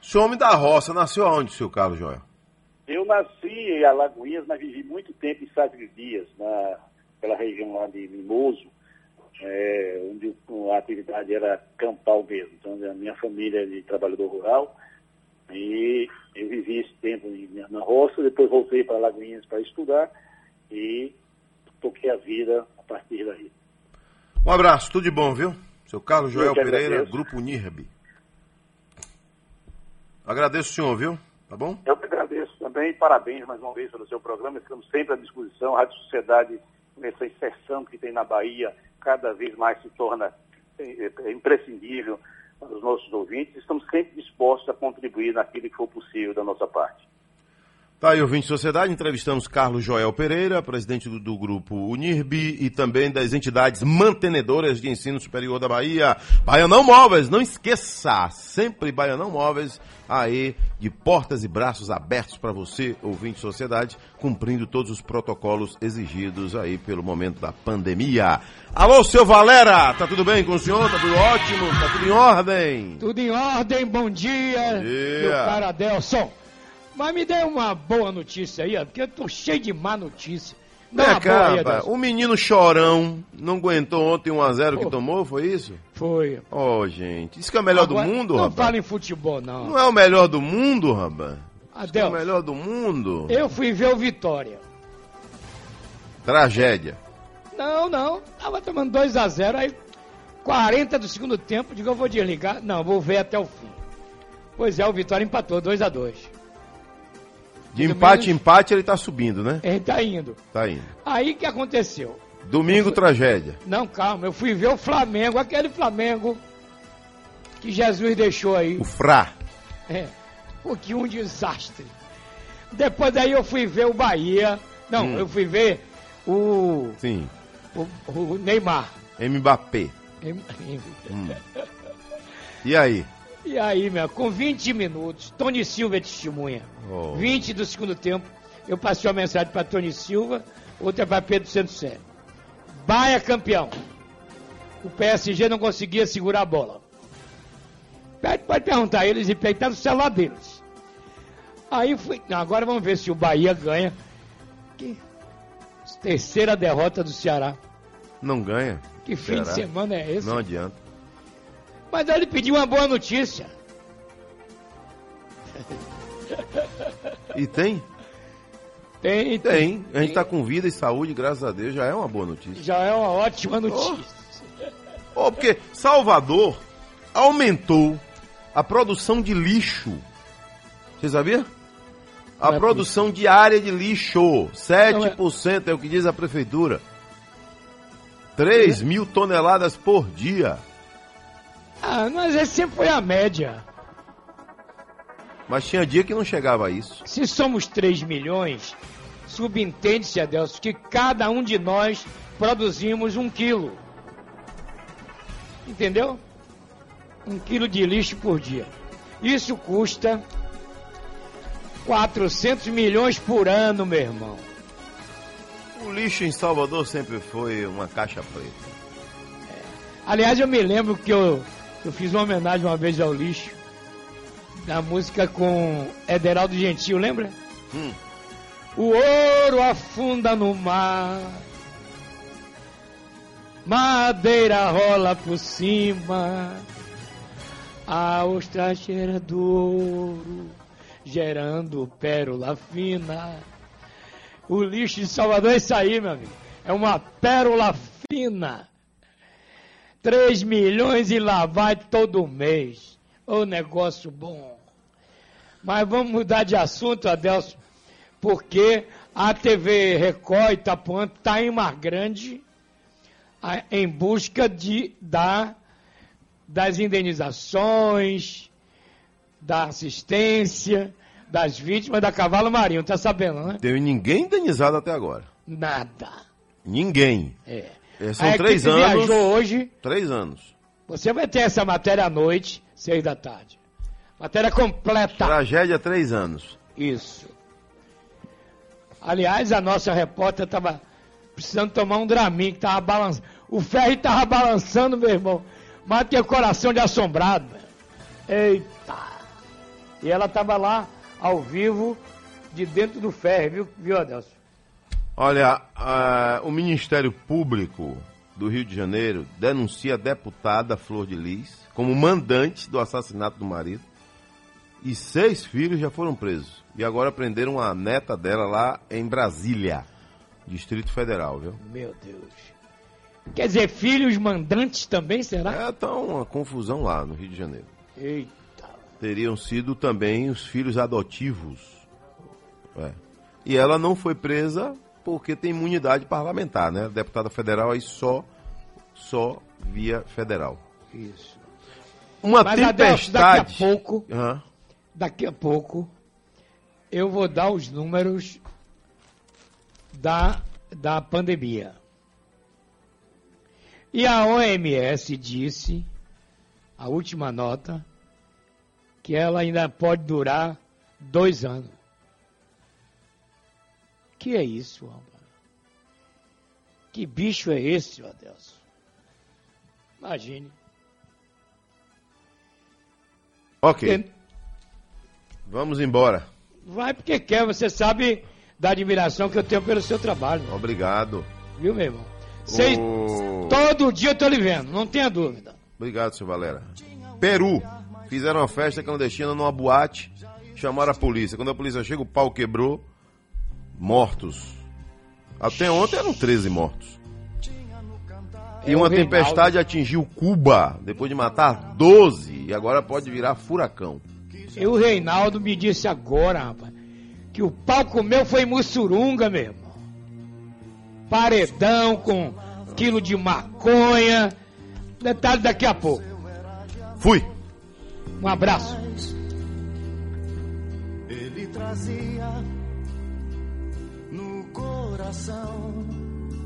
Speaker 3: O senhor homem da roça, nasceu aonde, seu Carlos Joel?
Speaker 13: Eu nasci em Alagoinhas, mas vivi muito tempo em Sagres Dias, naquela região lá de Mimoso, é, onde a atividade era campal mesmo. Então, a minha família é de trabalhador rural, e eu vivi esse tempo na roça, depois voltei para Lagoinhas para estudar e toquei a vida a partir daí.
Speaker 3: Um abraço, tudo de bom, viu? Seu Carlos Joel Pereira. Grupo NIRB. Agradeço o senhor, viu? Tá bom?
Speaker 13: Eu que agradeço também, parabéns mais uma vez pelo seu programa, estamos sempre à disposição. A Rádio Sociedade, essa inserção que tem na Bahia, cada vez mais se torna é, é, imprescindível os nossos ouvintes, estamos sempre dispostos a contribuir naquilo que for possível da nossa parte.
Speaker 3: Tá aí, ouvinte de sociedade, entrevistamos Carlos Joel Pereira, presidente do, do grupo Unirbi e também das entidades mantenedoras de ensino superior da Bahia. Baianão Móveis, não esqueça, sempre Baianão Móveis, aí de portas e braços abertos para você, ouvinte de sociedade, cumprindo todos os protocolos exigidos aí pelo momento da pandemia. Alô, seu Valera, tá tudo bem com o senhor? Tá tudo ótimo? Tá tudo em ordem?
Speaker 14: Tudo em ordem, bom dia,
Speaker 3: dia.
Speaker 14: meu cara Adelson. Mas me dê uma boa notícia aí, ó, porque eu tô cheio de má notícia. Dá aí,
Speaker 3: rapaz,
Speaker 14: Adelson.
Speaker 3: o menino chorão não aguentou ontem 1x0 que tomou, foi isso?
Speaker 14: Foi.
Speaker 3: Ó, gente, isso que é o melhor
Speaker 14: Agora,
Speaker 3: do mundo,
Speaker 14: Não
Speaker 3: rapaz?
Speaker 14: fala em futebol, não.
Speaker 3: Não é o melhor do mundo, rapaz? Isso que é o melhor do mundo?
Speaker 14: eu fui ver o Vitória.
Speaker 3: Tragédia.
Speaker 14: Não, não, tava tomando 2 a 0 aí 40 do segundo tempo, digo, eu vou desligar. Não, vou ver até o fim. Pois é, o Vitória empatou 2 a 2
Speaker 3: De empate em
Speaker 14: menos-
Speaker 3: empate ele tá subindo, né?
Speaker 14: Ele tá indo.
Speaker 3: Tá indo.
Speaker 14: Aí o que aconteceu?
Speaker 3: Domingo, tragédia.
Speaker 14: Não, calma, eu fui ver o Flamengo, aquele Flamengo que Jesus deixou aí.
Speaker 3: O Frá.
Speaker 14: É, porque um desastre. Depois daí eu fui ver o Bahia. Não,
Speaker 3: Hum.
Speaker 14: eu fui ver o,
Speaker 3: Sim.
Speaker 14: o, o Neymar.
Speaker 3: Mbappé. Hum. E aí?
Speaker 14: E aí, meu, com 20 minutos, Tony Silva é testemunha.
Speaker 3: Oh.
Speaker 14: 20 do segundo tempo, eu passei uma mensagem para Tony Silva, outra para Pedro Santos. Bahia campeão. O PSG não conseguia segurar a bola. Pode, pode perguntar a eles e peitar no celular deles. Aí fui. não, agora vamos ver se o Bahia ganha. Que terceira derrota do Ceará.
Speaker 3: Não ganha.
Speaker 14: Que fim de
Speaker 3: Será?
Speaker 14: semana é esse?
Speaker 3: Não adianta.
Speaker 14: Mas ele pediu uma boa notícia.
Speaker 3: E tem?
Speaker 14: Tem,
Speaker 3: Tem. A gente tá com vida e saúde, graças a Deus, já é uma boa notícia.
Speaker 14: Já é uma ótima notícia.
Speaker 3: Oh, porque Salvador aumentou a produção de lixo. Você sabia? A
Speaker 14: Não é
Speaker 3: produção diária de lixo. 7% é o que diz a prefeitura. 3 mil toneladas por dia.
Speaker 14: Ah, mas esse sempre foi a média.
Speaker 3: Mas tinha dia que não chegava a isso.
Speaker 14: Se somos 3 milhões, subentende-se, Adelso, que cada um de nós produzimos um quilo. Entendeu? Um quilo de lixo por dia. Isso custa 400 milhões por ano, meu irmão.
Speaker 3: O lixo em Salvador sempre foi uma caixa preta.
Speaker 14: Aliás, eu me lembro que eu, eu fiz uma homenagem uma vez ao lixo, da música com Ederaldo Gentil, lembra?
Speaker 3: Hum.
Speaker 14: O ouro afunda no mar, madeira rola por cima, a ostra cheira do ouro, gerando pérola fina. O lixo de Salvador é isso aí, meu amigo. É uma pérola fina. 3 milhões e lá vai todo mês. Ô negócio bom. Mas vamos mudar de assunto, Adelson, porque a TV Record Itapuã está em Mar Grande em busca de, da, das indenizações, da assistência, das vítimas da Cavalo Marinho. Tá sabendo, né?
Speaker 3: Teve ninguém indenizado até agora.
Speaker 14: Nada.
Speaker 3: Ninguém.
Speaker 14: É.
Speaker 3: É, São
Speaker 14: A
Speaker 3: três
Speaker 14: equipe
Speaker 3: anos.
Speaker 14: viajou hoje.
Speaker 3: Três anos.
Speaker 14: Você vai ter essa matéria à noite, seis da tarde. Matéria completa.
Speaker 3: Tragédia, três anos.
Speaker 14: Isso. Aliás, a nossa repórter estava precisando tomar um Dramin, que tava balançando. O ferro estava balançando, meu irmão. Mas tinha coração de assombrado. Eita! E ela estava lá, ao vivo, de dentro do ferro, viu, viu Adelson?
Speaker 3: Olha, ah, o Ministério Público do Rio de Janeiro denuncia a deputada Flor de Lis como mandante do assassinato do marido. E seis filhos já foram presos. E agora prenderam a neta dela lá em Brasília, Distrito Federal, viu?
Speaker 14: Meu Deus. Quer dizer, filhos mandantes também, será?
Speaker 3: É, tá uma confusão lá no Rio de Janeiro.
Speaker 14: Eita.
Speaker 3: Teriam sido também os filhos adotivos. É. E ela não foi presa porque tem imunidade parlamentar, né? Deputada federal aí só, só via federal.
Speaker 14: Isso.
Speaker 3: Uma
Speaker 14: Mas,
Speaker 3: tempestade.
Speaker 14: daqui a pouco,
Speaker 3: Aham.
Speaker 14: daqui a pouco, eu vou dar os números da, da pandemia. E a OMS disse, a última nota, que ela ainda pode durar dois anos. Que é isso, rapaz? Que bicho é esse, meu Deus? Imagine.
Speaker 3: Ok. Vamos embora.
Speaker 14: Vai porque quer, você sabe da admiração que eu tenho pelo seu trabalho.
Speaker 3: Obrigado.
Speaker 14: Viu, meu irmão?
Speaker 3: O-
Speaker 14: Todo dia eu tô lhe vendo, não tenha dúvida.
Speaker 3: Obrigado, seu Valera. Peru. Fizeram uma festa clandestina numa boate. Chamaram a polícia. Quando a polícia chega, o pau quebrou. Mortos. Até ontem eram 13 mortos. E uma tempestade atingiu Cuba, depois de matar 12. E agora pode virar furacão.
Speaker 14: E o Reinaldo me disse agora, rapaz, que o pau comeu foi em Mussurunga mesmo. Paredão com quilo de maconha. Detalhe daqui a pouco.
Speaker 3: Fui.
Speaker 14: Um abraço.
Speaker 12: Ele trazia coração